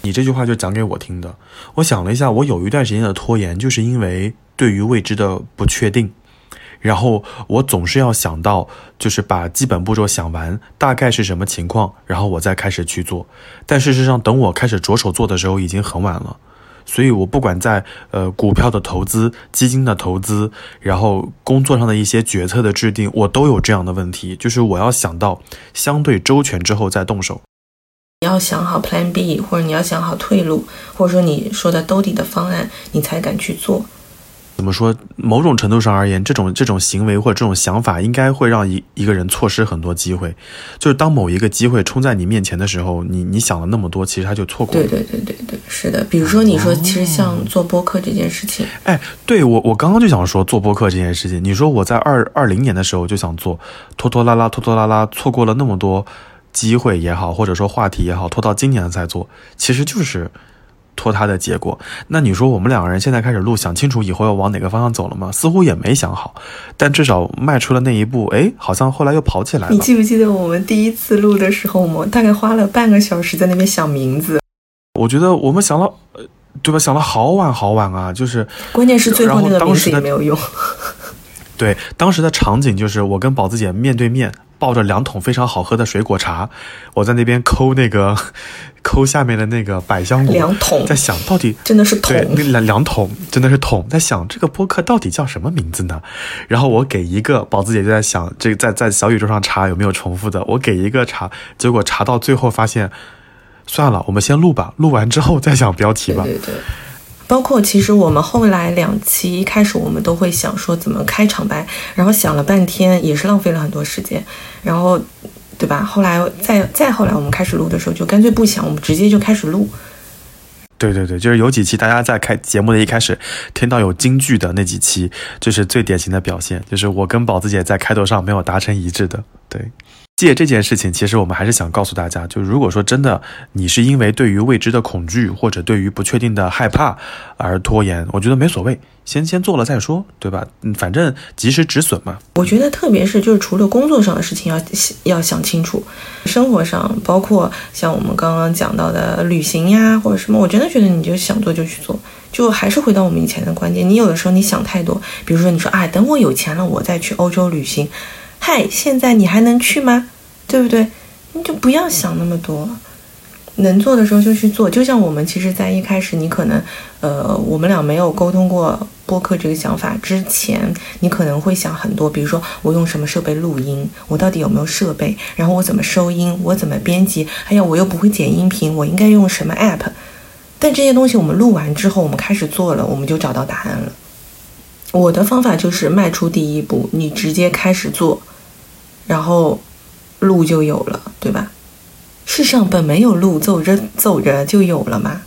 你这句话就讲给我听的。我想了一下，我有一段时间的拖延，就是因为对于未知的不确定，然后我总是要想到，就是把基本步骤想完，大概是什么情况，然后我再开始去做。但事实上，等我开始着手做的时候，已经很晚了。所以，我不管在呃股票的投资、基金的投资，然后工作上的一些决策的制定，我都有这样的问题，就是我要想到相对周全之后再动手。你要想好 Plan B，或者你要想好退路，或者说你说的兜底的方案，你才敢去做。怎么说？某种程度上而言，这种这种行为或者这种想法，应该会让一一个人错失很多机会。就是当某一个机会冲在你面前的时候，你你想了那么多，其实他就错过了。对对对对对，是的。比如说你说，其实像做播客这件事情，哎，对我我刚刚就想说做播客这件事情。你说我在二二零年的时候就想做，拖拖拉拉拖拖拉拉，错过了那么多机会也好，或者说话题也好，拖到今年才做，其实就是。拖沓的结果，那你说我们两个人现在开始录，想清楚以后要往哪个方向走了吗？似乎也没想好，但至少迈出了那一步，哎，好像后来又跑起来了。你记不记得我们第一次录的时候，我们大概花了半个小时在那边想名字？我觉得我们想了，对吧？想了好晚好晚啊，就是关键是最后那个名字也没有用。<laughs> 对，当时的场景就是我跟宝子姐面对面。抱着两桶非常好喝的水果茶，我在那边抠那个，抠下面的那个百香果。两桶，在想到底真的是桶，两两桶真的是桶，在想这个播客到底叫什么名字呢？然后我给一个宝子姐就在想，这个在在小宇宙上查有没有重复的，我给一个查，结果查到最后发现，算了，我们先录吧，录完之后再想标题吧。对对。包括其实我们后来两期一开始我们都会想说怎么开场白，然后想了半天也是浪费了很多时间，然后，对吧？后来再再后来我们开始录的时候就干脆不想，我们直接就开始录。对对对，就是有几期大家在开节目的一开始听到有京剧的那几期，就是最典型的表现，就是我跟宝子姐在开头上没有达成一致的，对。借这件事情，其实我们还是想告诉大家，就如果说真的你是因为对于未知的恐惧或者对于不确定的害怕而拖延，我觉得没所谓，先先做了再说，对吧？嗯，反正及时止损嘛。我觉得特别是就是除了工作上的事情要要想清楚，生活上包括像我们刚刚讲到的旅行呀或者什么，我真的觉得你就想做就去做，就还是回到我们以前的观点，你有的时候你想太多，比如说你说哎，等我有钱了我再去欧洲旅行。嗨，现在你还能去吗？对不对？你就不要想那么多，能做的时候就去做。就像我们其实，在一开始，你可能，呃，我们俩没有沟通过播客这个想法之前，你可能会想很多，比如说我用什么设备录音，我到底有没有设备，然后我怎么收音，我怎么编辑，哎呀，我又不会剪音频，我应该用什么 app？但这些东西我们录完之后，我们开始做了，我们就找到答案了。我的方法就是迈出第一步，你直接开始做。然后，路就有了，对吧？世上本没有路，走着走着就有了嘛。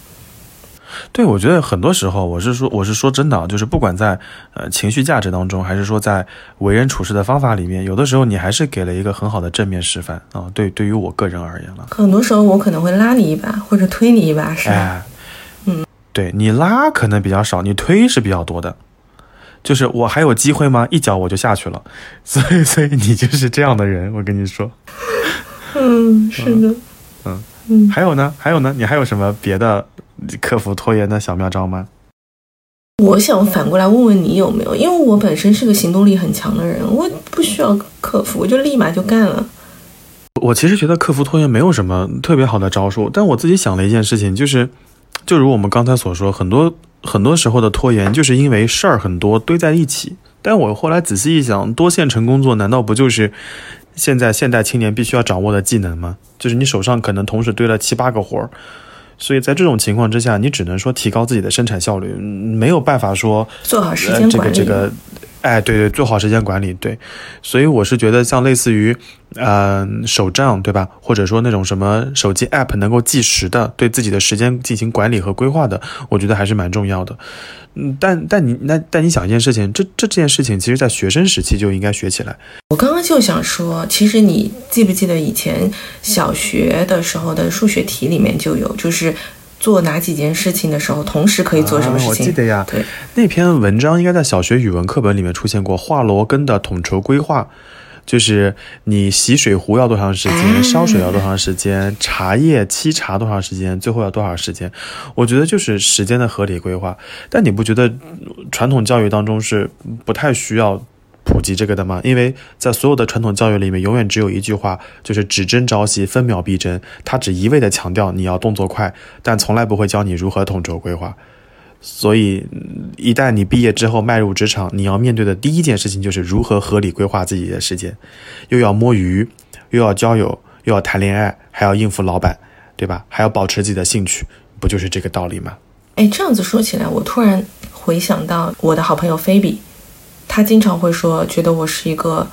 对，我觉得很多时候，我是说，我是说真的，就是不管在呃情绪价值当中，还是说在为人处事的方法里面，有的时候你还是给了一个很好的正面示范啊。对，对于我个人而言了，很多时候我可能会拉你一把，或者推你一把，是吧？嗯，对你拉可能比较少，你推是比较多的。就是我还有机会吗？一脚我就下去了，<laughs> 所以所以你就是这样的人，我跟你说。嗯，是的。嗯嗯，还有呢？还有呢？你还有什么别的克服拖延的小妙招吗？我想反过来问问你有没有，因为我本身是个行动力很强的人，我不需要克服，我就立马就干了。我其实觉得克服拖延没有什么特别好的招数，但我自己想了一件事情，就是，就如我们刚才所说，很多。很多时候的拖延，就是因为事儿很多堆在一起。但我后来仔细一想，多线程工作难道不就是现在现代青年必须要掌握的技能吗？就是你手上可能同时堆了七八个活儿，所以在这种情况之下，你只能说提高自己的生产效率，没有办法说做好时间管理。这个这个。哎，对对，做好时间管理，对，所以我是觉得像类似于，嗯，手账，对吧？或者说那种什么手机 app 能够计时的，对自己的时间进行管理和规划的，我觉得还是蛮重要的。嗯，但但你那但你想一件事情，这这件事情，其实在学生时期就应该学起来。我刚刚就想说，其实你记不记得以前小学的时候的数学题里面就有，就是。做哪几件事情的时候，同时可以做什么事情？我记得呀，对，那篇文章应该在小学语文课本里面出现过。华罗庚的统筹规划，就是你洗水壶要多长时间，烧水要多长时间，茶叶沏茶多长时间，最后要多少时间？我觉得就是时间的合理规划。但你不觉得传统教育当中是不太需要？普及这个的吗？因为在所有的传统教育里面，永远只有一句话，就是只争朝夕，分秒必争。他只一味的强调你要动作快，但从来不会教你如何统筹规划。所以，一旦你毕业之后迈入职场，你要面对的第一件事情就是如何合理规划自己的时间，又要摸鱼，又要交友，又要谈恋爱，还要应付老板。对吧？还要保持自己的兴趣，不就是这个道理吗？哎，这样子说起来，我突然回想到我的好朋友菲比，他经常会说，觉得我是一个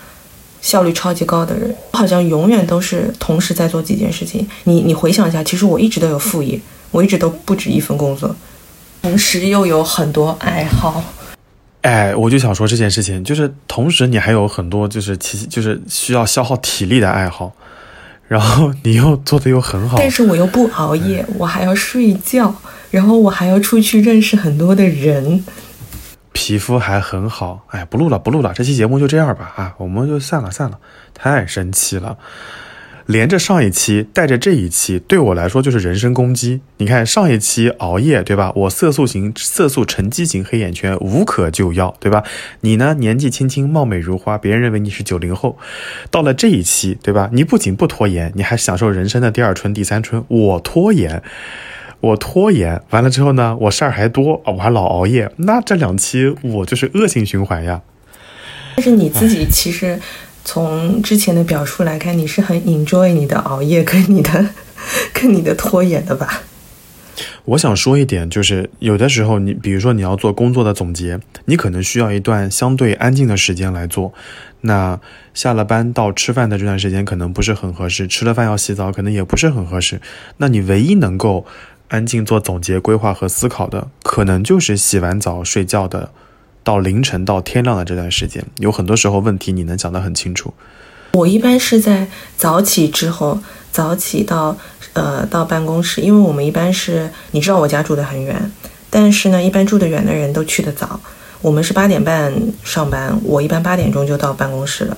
效率超级高的人，好像永远都是同时在做几件事情。你你回想一下，其实我一直都有副业，我一直都不止一份工作，同时又有很多爱好。哎，我就想说这件事情，就是同时你还有很多就是其就是需要消耗体力的爱好，然后你又做的又很好，但是我又不熬夜，我还要睡觉，然后我还要出去认识很多的人，皮肤还很好。哎，不录了，不录了，这期节目就这样吧啊，我们就散了，散了，太生气了。连着上一期带着这一期，对我来说就是人身攻击。你看上一期熬夜，对吧？我色素型、色素沉积型黑眼圈无可救药，对吧？你呢，年纪轻轻，貌美如花，别人认为你是九零后。到了这一期，对吧？你不仅不拖延，你还享受人生的第二春、第三春。我拖延，我拖延完了之后呢，我事儿还多，我还老熬夜。那这两期我就是恶性循环呀。但是你自己其实。从之前的表述来看，你是很 enjoy 你的熬夜跟你的 <laughs> 跟你的拖延的吧？我想说一点，就是有的时候你，比如说你要做工作的总结，你可能需要一段相对安静的时间来做。那下了班到吃饭的这段时间可能不是很合适，吃了饭要洗澡可能也不是很合适。那你唯一能够安静做总结、规划和思考的，可能就是洗完澡睡觉的。到凌晨到天亮的这段时间，有很多时候问题你能讲得很清楚。我一般是在早起之后，早起到呃到办公室，因为我们一般是，你知道我家住得很远，但是呢，一般住得远的人都去得早。我们是八点半上班，我一般八点钟就到办公室了。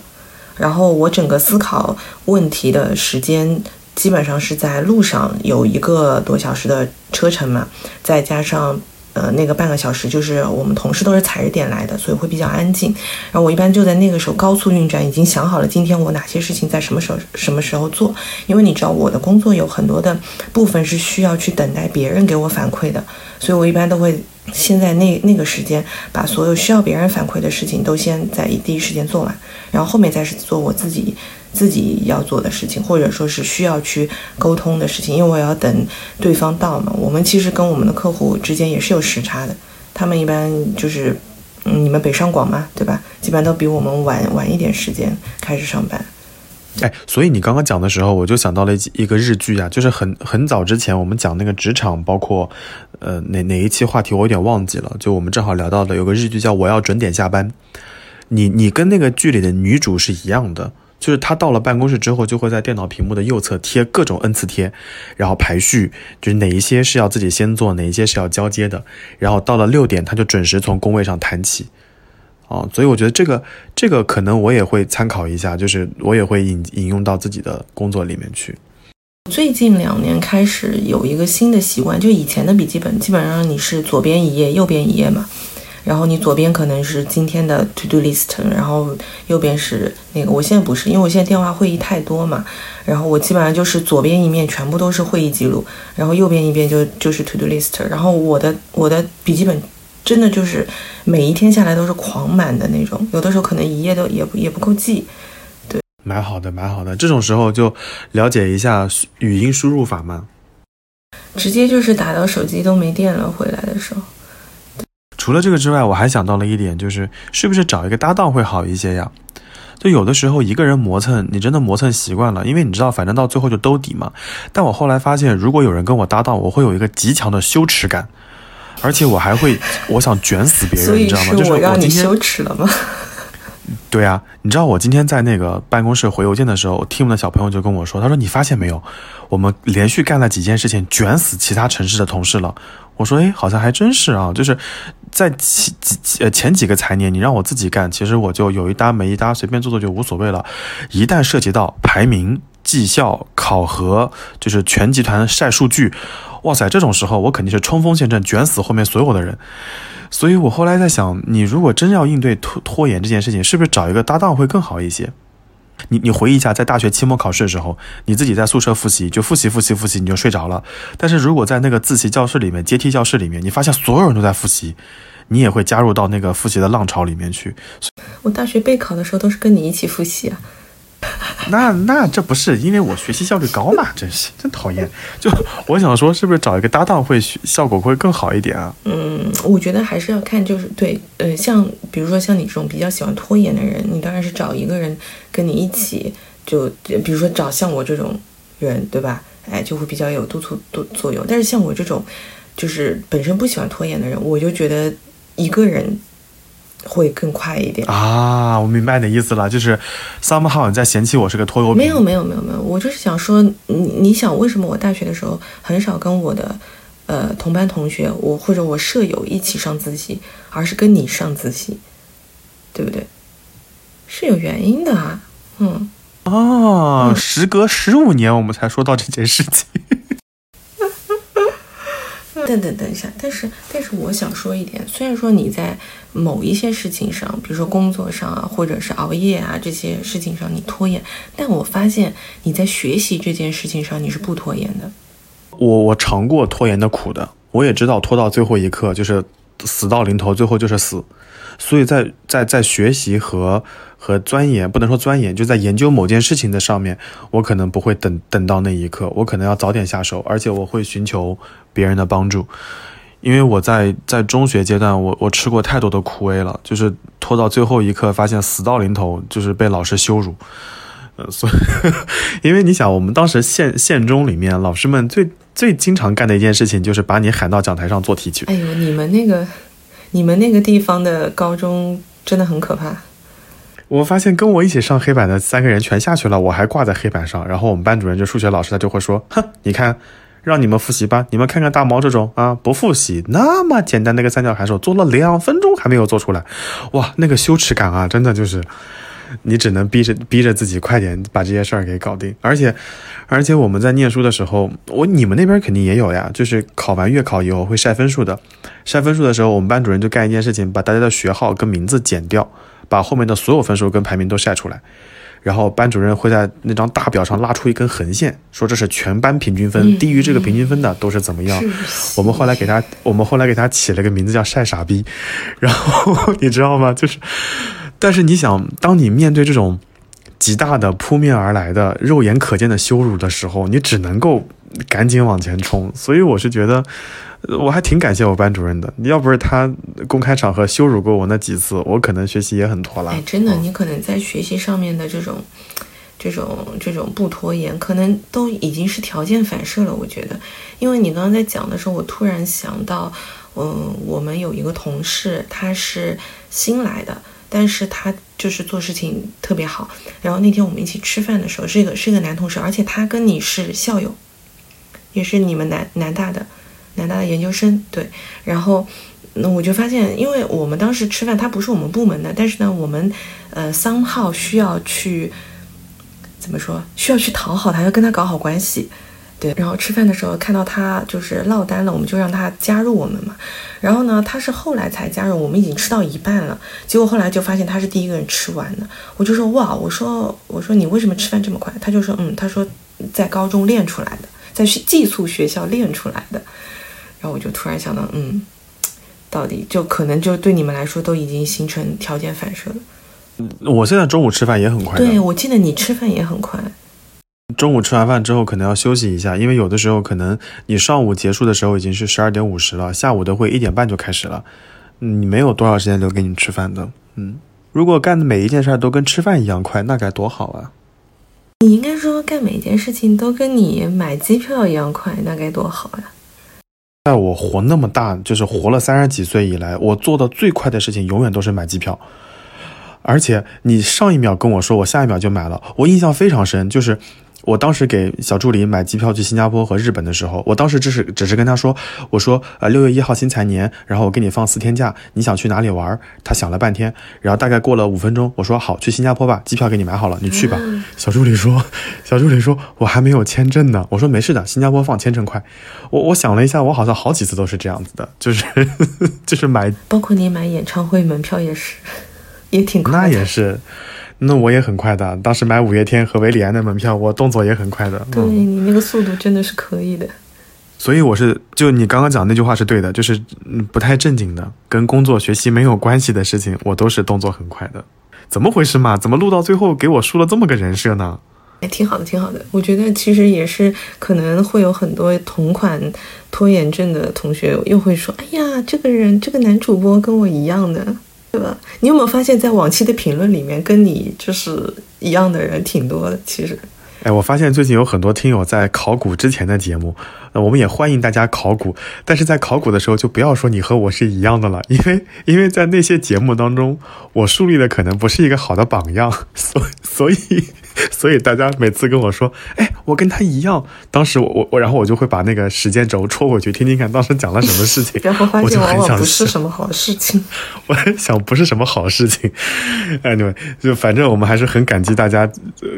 然后我整个思考问题的时间，基本上是在路上有一个多小时的车程嘛，再加上。呃，那个半个小时就是我们同事都是踩着点来的，所以会比较安静。然后我一般就在那个时候高速运转，已经想好了今天我哪些事情在什么时候什么时候做。因为你知道我的工作有很多的部分是需要去等待别人给我反馈的，所以我一般都会先在那那个时间把所有需要别人反馈的事情都先在第一时间做完，然后后面再是做我自己。自己要做的事情，或者说是需要去沟通的事情，因为我要等对方到嘛。我们其实跟我们的客户之间也是有时差的，他们一般就是，嗯，你们北上广嘛，对吧？基本上都比我们晚晚一点时间开始上班。哎，所以你刚刚讲的时候，我就想到了一个日剧啊，就是很很早之前我们讲那个职场，包括呃哪哪一期话题我有点忘记了，就我们正好聊到的有个日剧叫《我要准点下班》，你你跟那个剧里的女主是一样的。就是他到了办公室之后，就会在电脑屏幕的右侧贴各种 N 次贴，然后排序，就是哪一些是要自己先做，哪一些是要交接的。然后到了六点，他就准时从工位上弹起。啊，所以我觉得这个这个可能我也会参考一下，就是我也会引引用到自己的工作里面去。最近两年开始有一个新的习惯，就以前的笔记本基本上你是左边一页，右边一页嘛。然后你左边可能是今天的 to do list，然后右边是那个。我现在不是，因为我现在电话会议太多嘛。然后我基本上就是左边一面全部都是会议记录，然后右边一边就就是 to do list。然后我的我的笔记本真的就是每一天下来都是狂满的那种，有的时候可能一页都也也不够记。对，蛮好的，蛮好的。这种时候就了解一下语音输入法嘛，直接就是打到手机都没电了，回来的时候。除了这个之外，我还想到了一点，就是是不是找一个搭档会好一些呀？就有的时候一个人磨蹭，你真的磨蹭习惯了，因为你知道，反正到最后就兜底嘛。但我后来发现，如果有人跟我搭档，我会有一个极强的羞耻感，而且我还会，我想卷死别人，<laughs> 你知道吗？就是我让你羞耻了吗？对啊，你知道我今天在那个办公室回邮件的时候，team 的小朋友就跟我说，他说你发现没有，我们连续干了几件事情，卷死其他城市的同事了。我说，哎，好像还真是啊，就是。在前几呃前几个财年，你让我自己干，其实我就有一搭没一搭，随便做做就无所谓了。一旦涉及到排名、绩效、考核，就是全集团晒数据，哇塞，这种时候我肯定是冲锋陷阵，卷死后面所有的人。所以我后来在想，你如果真要应对拖拖延这件事情，是不是找一个搭档会更好一些？你你回忆一下，在大学期末考试的时候，你自己在宿舍复习，就复习复习复习，你就睡着了。但是如果在那个自习教室里面、阶梯教室里面，你发现所有人都在复习，你也会加入到那个复习的浪潮里面去。我大学备考的时候都是跟你一起复习啊。<laughs> 那那这不是因为我学习效率高嘛？真是真讨厌。就我想说，是不是找一个搭档会效果会更好一点啊？嗯，我觉得还是要看，就是对，呃，像比如说像你这种比较喜欢拖延的人，你当然是找一个人跟你一起，就比如说找像我这种人，对吧？哎，就会比较有督促作作用。但是像我这种就是本身不喜欢拖延的人，我就觉得一个人。会更快一点啊！我明白你的意思了，就是 somehow 你在嫌弃我是个拖油瓶。没有没有没有没有，我就是想说，你你想为什么我大学的时候很少跟我的呃同班同学，我或者我舍友一起上自习，而是跟你上自习，对不对？是有原因的啊，嗯。哦，时隔十五年，我们才说到这件事情。等等等一下，但是但是我想说一点，虽然说你在某一些事情上，比如说工作上啊，或者是熬夜啊这些事情上你拖延，但我发现你在学习这件事情上你是不拖延的。我我尝过拖延的苦的，我也知道拖到最后一刻就是死到临头，最后就是死。所以在在在学习和和钻研，不能说钻研，就在研究某件事情的上面，我可能不会等等到那一刻，我可能要早点下手，而且我会寻求别人的帮助，因为我在在中学阶段，我我吃过太多的苦味了，就是拖到最后一刻，发现死到临头，就是被老师羞辱，呃，所以，<laughs> 因为你想，我们当时县县中里面老师们最最经常干的一件事情，就是把你喊到讲台上做题去。哎呦，你们那个。你们那个地方的高中真的很可怕。我发现跟我一起上黑板的三个人全下去了，我还挂在黑板上。然后我们班主任就数学老师，他就会说：“哼，你看，让你们复习吧，你们看看大毛这种啊，不复习那么简单的一个三角函数，做了两分钟还没有做出来，哇，那个羞耻感啊，真的就是。”你只能逼着逼着自己快点把这些事儿给搞定，而且，而且我们在念书的时候，我你们那边肯定也有呀，就是考完月考以后会晒分数的，晒分数的时候，我们班主任就干一件事情，把大家的学号跟名字剪掉，把后面的所有分数跟排名都晒出来，然后班主任会在那张大表上拉出一根横线，说这是全班平均分，低于这个平均分的都是怎么样？我们后来给他，我们后来给他起了个名字叫晒傻逼，然后 <laughs> 你知道吗？就是。但是你想，当你面对这种极大的扑面而来的肉眼可见的羞辱的时候，你只能够赶紧往前冲。所以我是觉得，我还挺感谢我班主任的。要不是他公开场合羞辱过我那几次，我可能学习也很拖拉。哎，真的，你可能在学习上面的这种、这种、这种不拖延，可能都已经是条件反射了。我觉得，因为你刚刚在讲的时候，我突然想到，嗯，我们有一个同事，他是新来的。但是他就是做事情特别好，然后那天我们一起吃饭的时候，是一个是一个男同事，而且他跟你是校友，也是你们南南大的南大的研究生，对。然后那我就发现，因为我们当时吃饭，他不是我们部门的，但是呢，我们呃三号需要去怎么说，需要去讨好他，要跟他搞好关系。对，然后吃饭的时候看到他就是落单了，我们就让他加入我们嘛。然后呢，他是后来才加入，我们已经吃到一半了。结果后来就发现他是第一个人吃完的。我就说哇，我说我说你为什么吃饭这么快？他就说嗯，他说在高中练出来的，在寄宿学校练出来的。然后我就突然想到，嗯，到底就可能就对你们来说都已经形成条件反射了。我现在中午吃饭也很快。对，我记得你吃饭也很快。中午吃完饭之后，可能要休息一下，因为有的时候可能你上午结束的时候已经是十二点五十了，下午的会一点半就开始了，你没有多少时间留给你吃饭的。嗯，如果干的每一件事都跟吃饭一样快，那该多好啊！你应该说干每一件事情都跟你买机票一样快，那该多好呀！在我活那么大，就是活了三十几岁以来，我做的最快的事情永远都是买机票，而且你上一秒跟我说，我下一秒就买了，我印象非常深，就是。我当时给小助理买机票去新加坡和日本的时候，我当时只是只是跟他说，我说，呃，六月一号新财年，然后我给你放四天假，你想去哪里玩？他想了半天，然后大概过了五分钟，我说好，去新加坡吧，机票给你买好了，你去吧。小助理说，小助理说我还没有签证呢。我说没事的，新加坡放签证快。我我想了一下，我好像好几次都是这样子的，就是 <laughs> 就是买，包括你买演唱会门票也是，也挺快。那也是。那我也很快的，当时买五月天和维里安的门票，我动作也很快的。对你那个速度真的是可以的。所以我是，就你刚刚讲那句话是对的，就是不太正经的，跟工作学习没有关系的事情，我都是动作很快的。怎么回事嘛？怎么录到最后给我输了这么个人设呢？哎，挺好的，挺好的。我觉得其实也是可能会有很多同款拖延症的同学又会说：“哎呀，这个人这个男主播跟我一样的，对吧？”你有没有发现，在往期的评论里面，跟你就是一样的人挺多的？其实，哎，我发现最近有很多听友在考古之前的节目。那我们也欢迎大家考古，但是在考古的时候就不要说你和我是一样的了，<laughs> 因为因为在那些节目当中，我树立的可能不是一个好的榜样，<laughs> 所所以 <laughs> 所以大家每次跟我说，哎，我跟他一样，当时我我我，然后我就会把那个时间轴戳回去听听看，当时讲了什么事情，<laughs> 然后发现往往 <laughs> 不是什么好事情，我想不是什么好事情，anyway，就反正我们还是很感激大家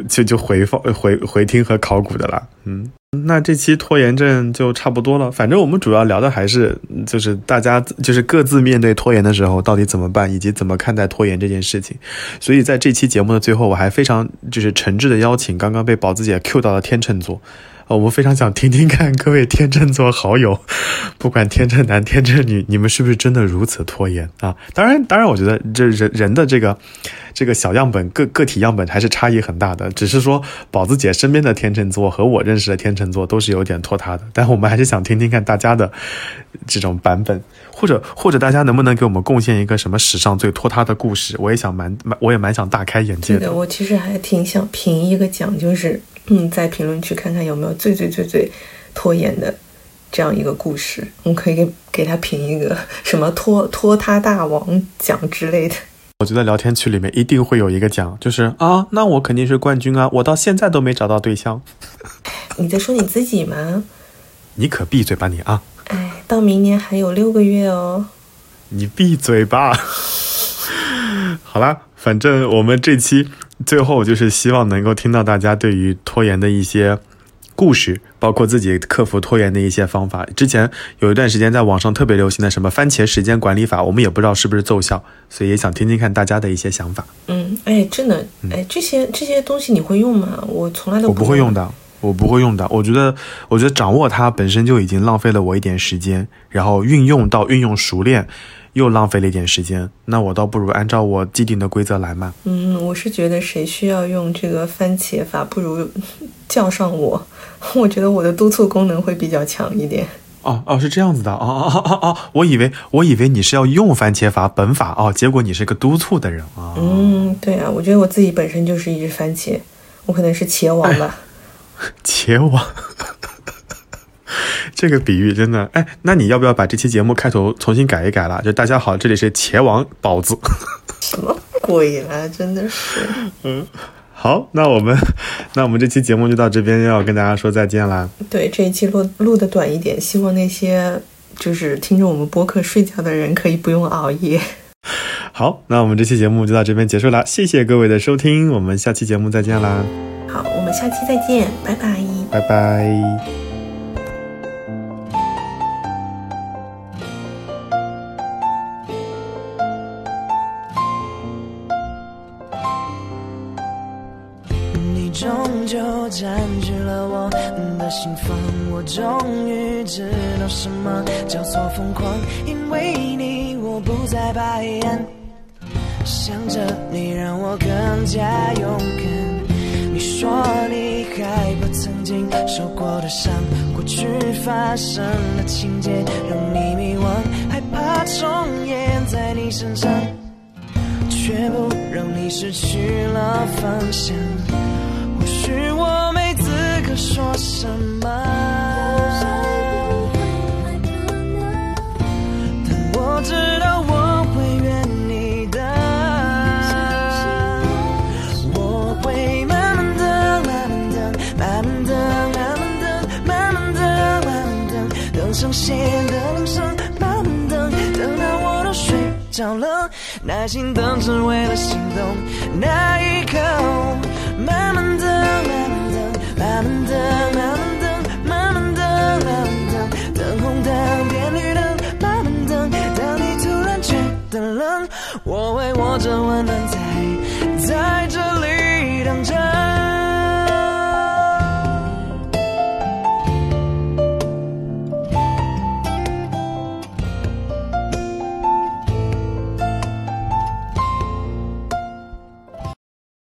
就就回放回回听和考古的啦，嗯。那这期拖延症就差不多了。反正我们主要聊的还是，就是大家就是各自面对拖延的时候到底怎么办，以及怎么看待拖延这件事情。所以在这期节目的最后，我还非常就是诚挚的邀请刚刚被宝子姐 Q 到的天秤座。呃，我非常想听听看各位天秤座好友，不管天秤男、天秤女，你们是不是真的如此拖延啊？当然，当然，我觉得这人人的这个这个小样本个个体样本还是差异很大的。只是说宝子姐身边的天秤座和我认识的天秤座都是有点拖沓的。但我们还是想听听看大家的这种版本，或者或者大家能不能给我们贡献一个什么史上最拖沓的故事？我也想蛮蛮，我也蛮想大开眼界的。我其实还挺想评一个奖，就是。嗯，在评论区看看有没有最最最最拖延的这样一个故事，我们可以给给他评一个什么拖拖沓大王奖之类的。我觉得聊天区里面一定会有一个奖，就是啊，那我肯定是冠军啊，我到现在都没找到对象。<laughs> 你在说你自己吗？你可闭嘴吧你啊！哎，到明年还有六个月哦。你闭嘴吧。<laughs> 好啦，反正我们这期。最后就是希望能够听到大家对于拖延的一些故事，包括自己克服拖延的一些方法。之前有一段时间在网上特别流行的什么番茄时间管理法，我们也不知道是不是奏效，所以也想听听看大家的一些想法。嗯，哎，真的，哎，这些这些东西你会用吗？我从来都我不会用的，我不会用的。我觉得，我觉得掌握它本身就已经浪费了我一点时间，然后运用到运用熟练。又浪费了一点时间，那我倒不如按照我既定的规则来嘛。嗯，我是觉得谁需要用这个番茄法，不如叫上我。<laughs> 我觉得我的督促功能会比较强一点。哦哦，是这样子的。哦哦哦哦哦，我以为我以为你是要用番茄法本法哦，结果你是个督促的人啊。嗯，对啊，我觉得我自己本身就是一只番茄，我可能是茄王吧。<laughs> 茄王。<laughs> 这个比喻真的哎，那你要不要把这期节目开头重新改一改了？就大家好，这里是茄王宝子。<laughs> 什么鬼啊！真的是。嗯，好，那我们那我们这期节目就到这边，要跟大家说再见啦。对，这一期录录的短一点，希望那些就是听着我们播客睡觉的人可以不用熬夜。<laughs> 好，那我们这期节目就到这边结束了，谢谢各位的收听，我们下期节目再见啦。好，我们下期再见，拜拜。拜拜。知道什么叫做疯狂。因为你，我不再白眼，想着你让我更加勇敢。你说你害怕曾经受过的伤，过去发生的情节让你迷惘，害怕重演在你身上，却不让你失去了方向。或许我没资格。说什么？等上线的铃声，慢慢等，等到我都睡着了，耐心等只为了心动那一刻。慢慢等，慢慢等，慢慢等，慢慢等，慢慢等，慢慢等，等红灯变绿灯，慢慢等，当你突然觉得冷，我会握着温暖在在这里等着。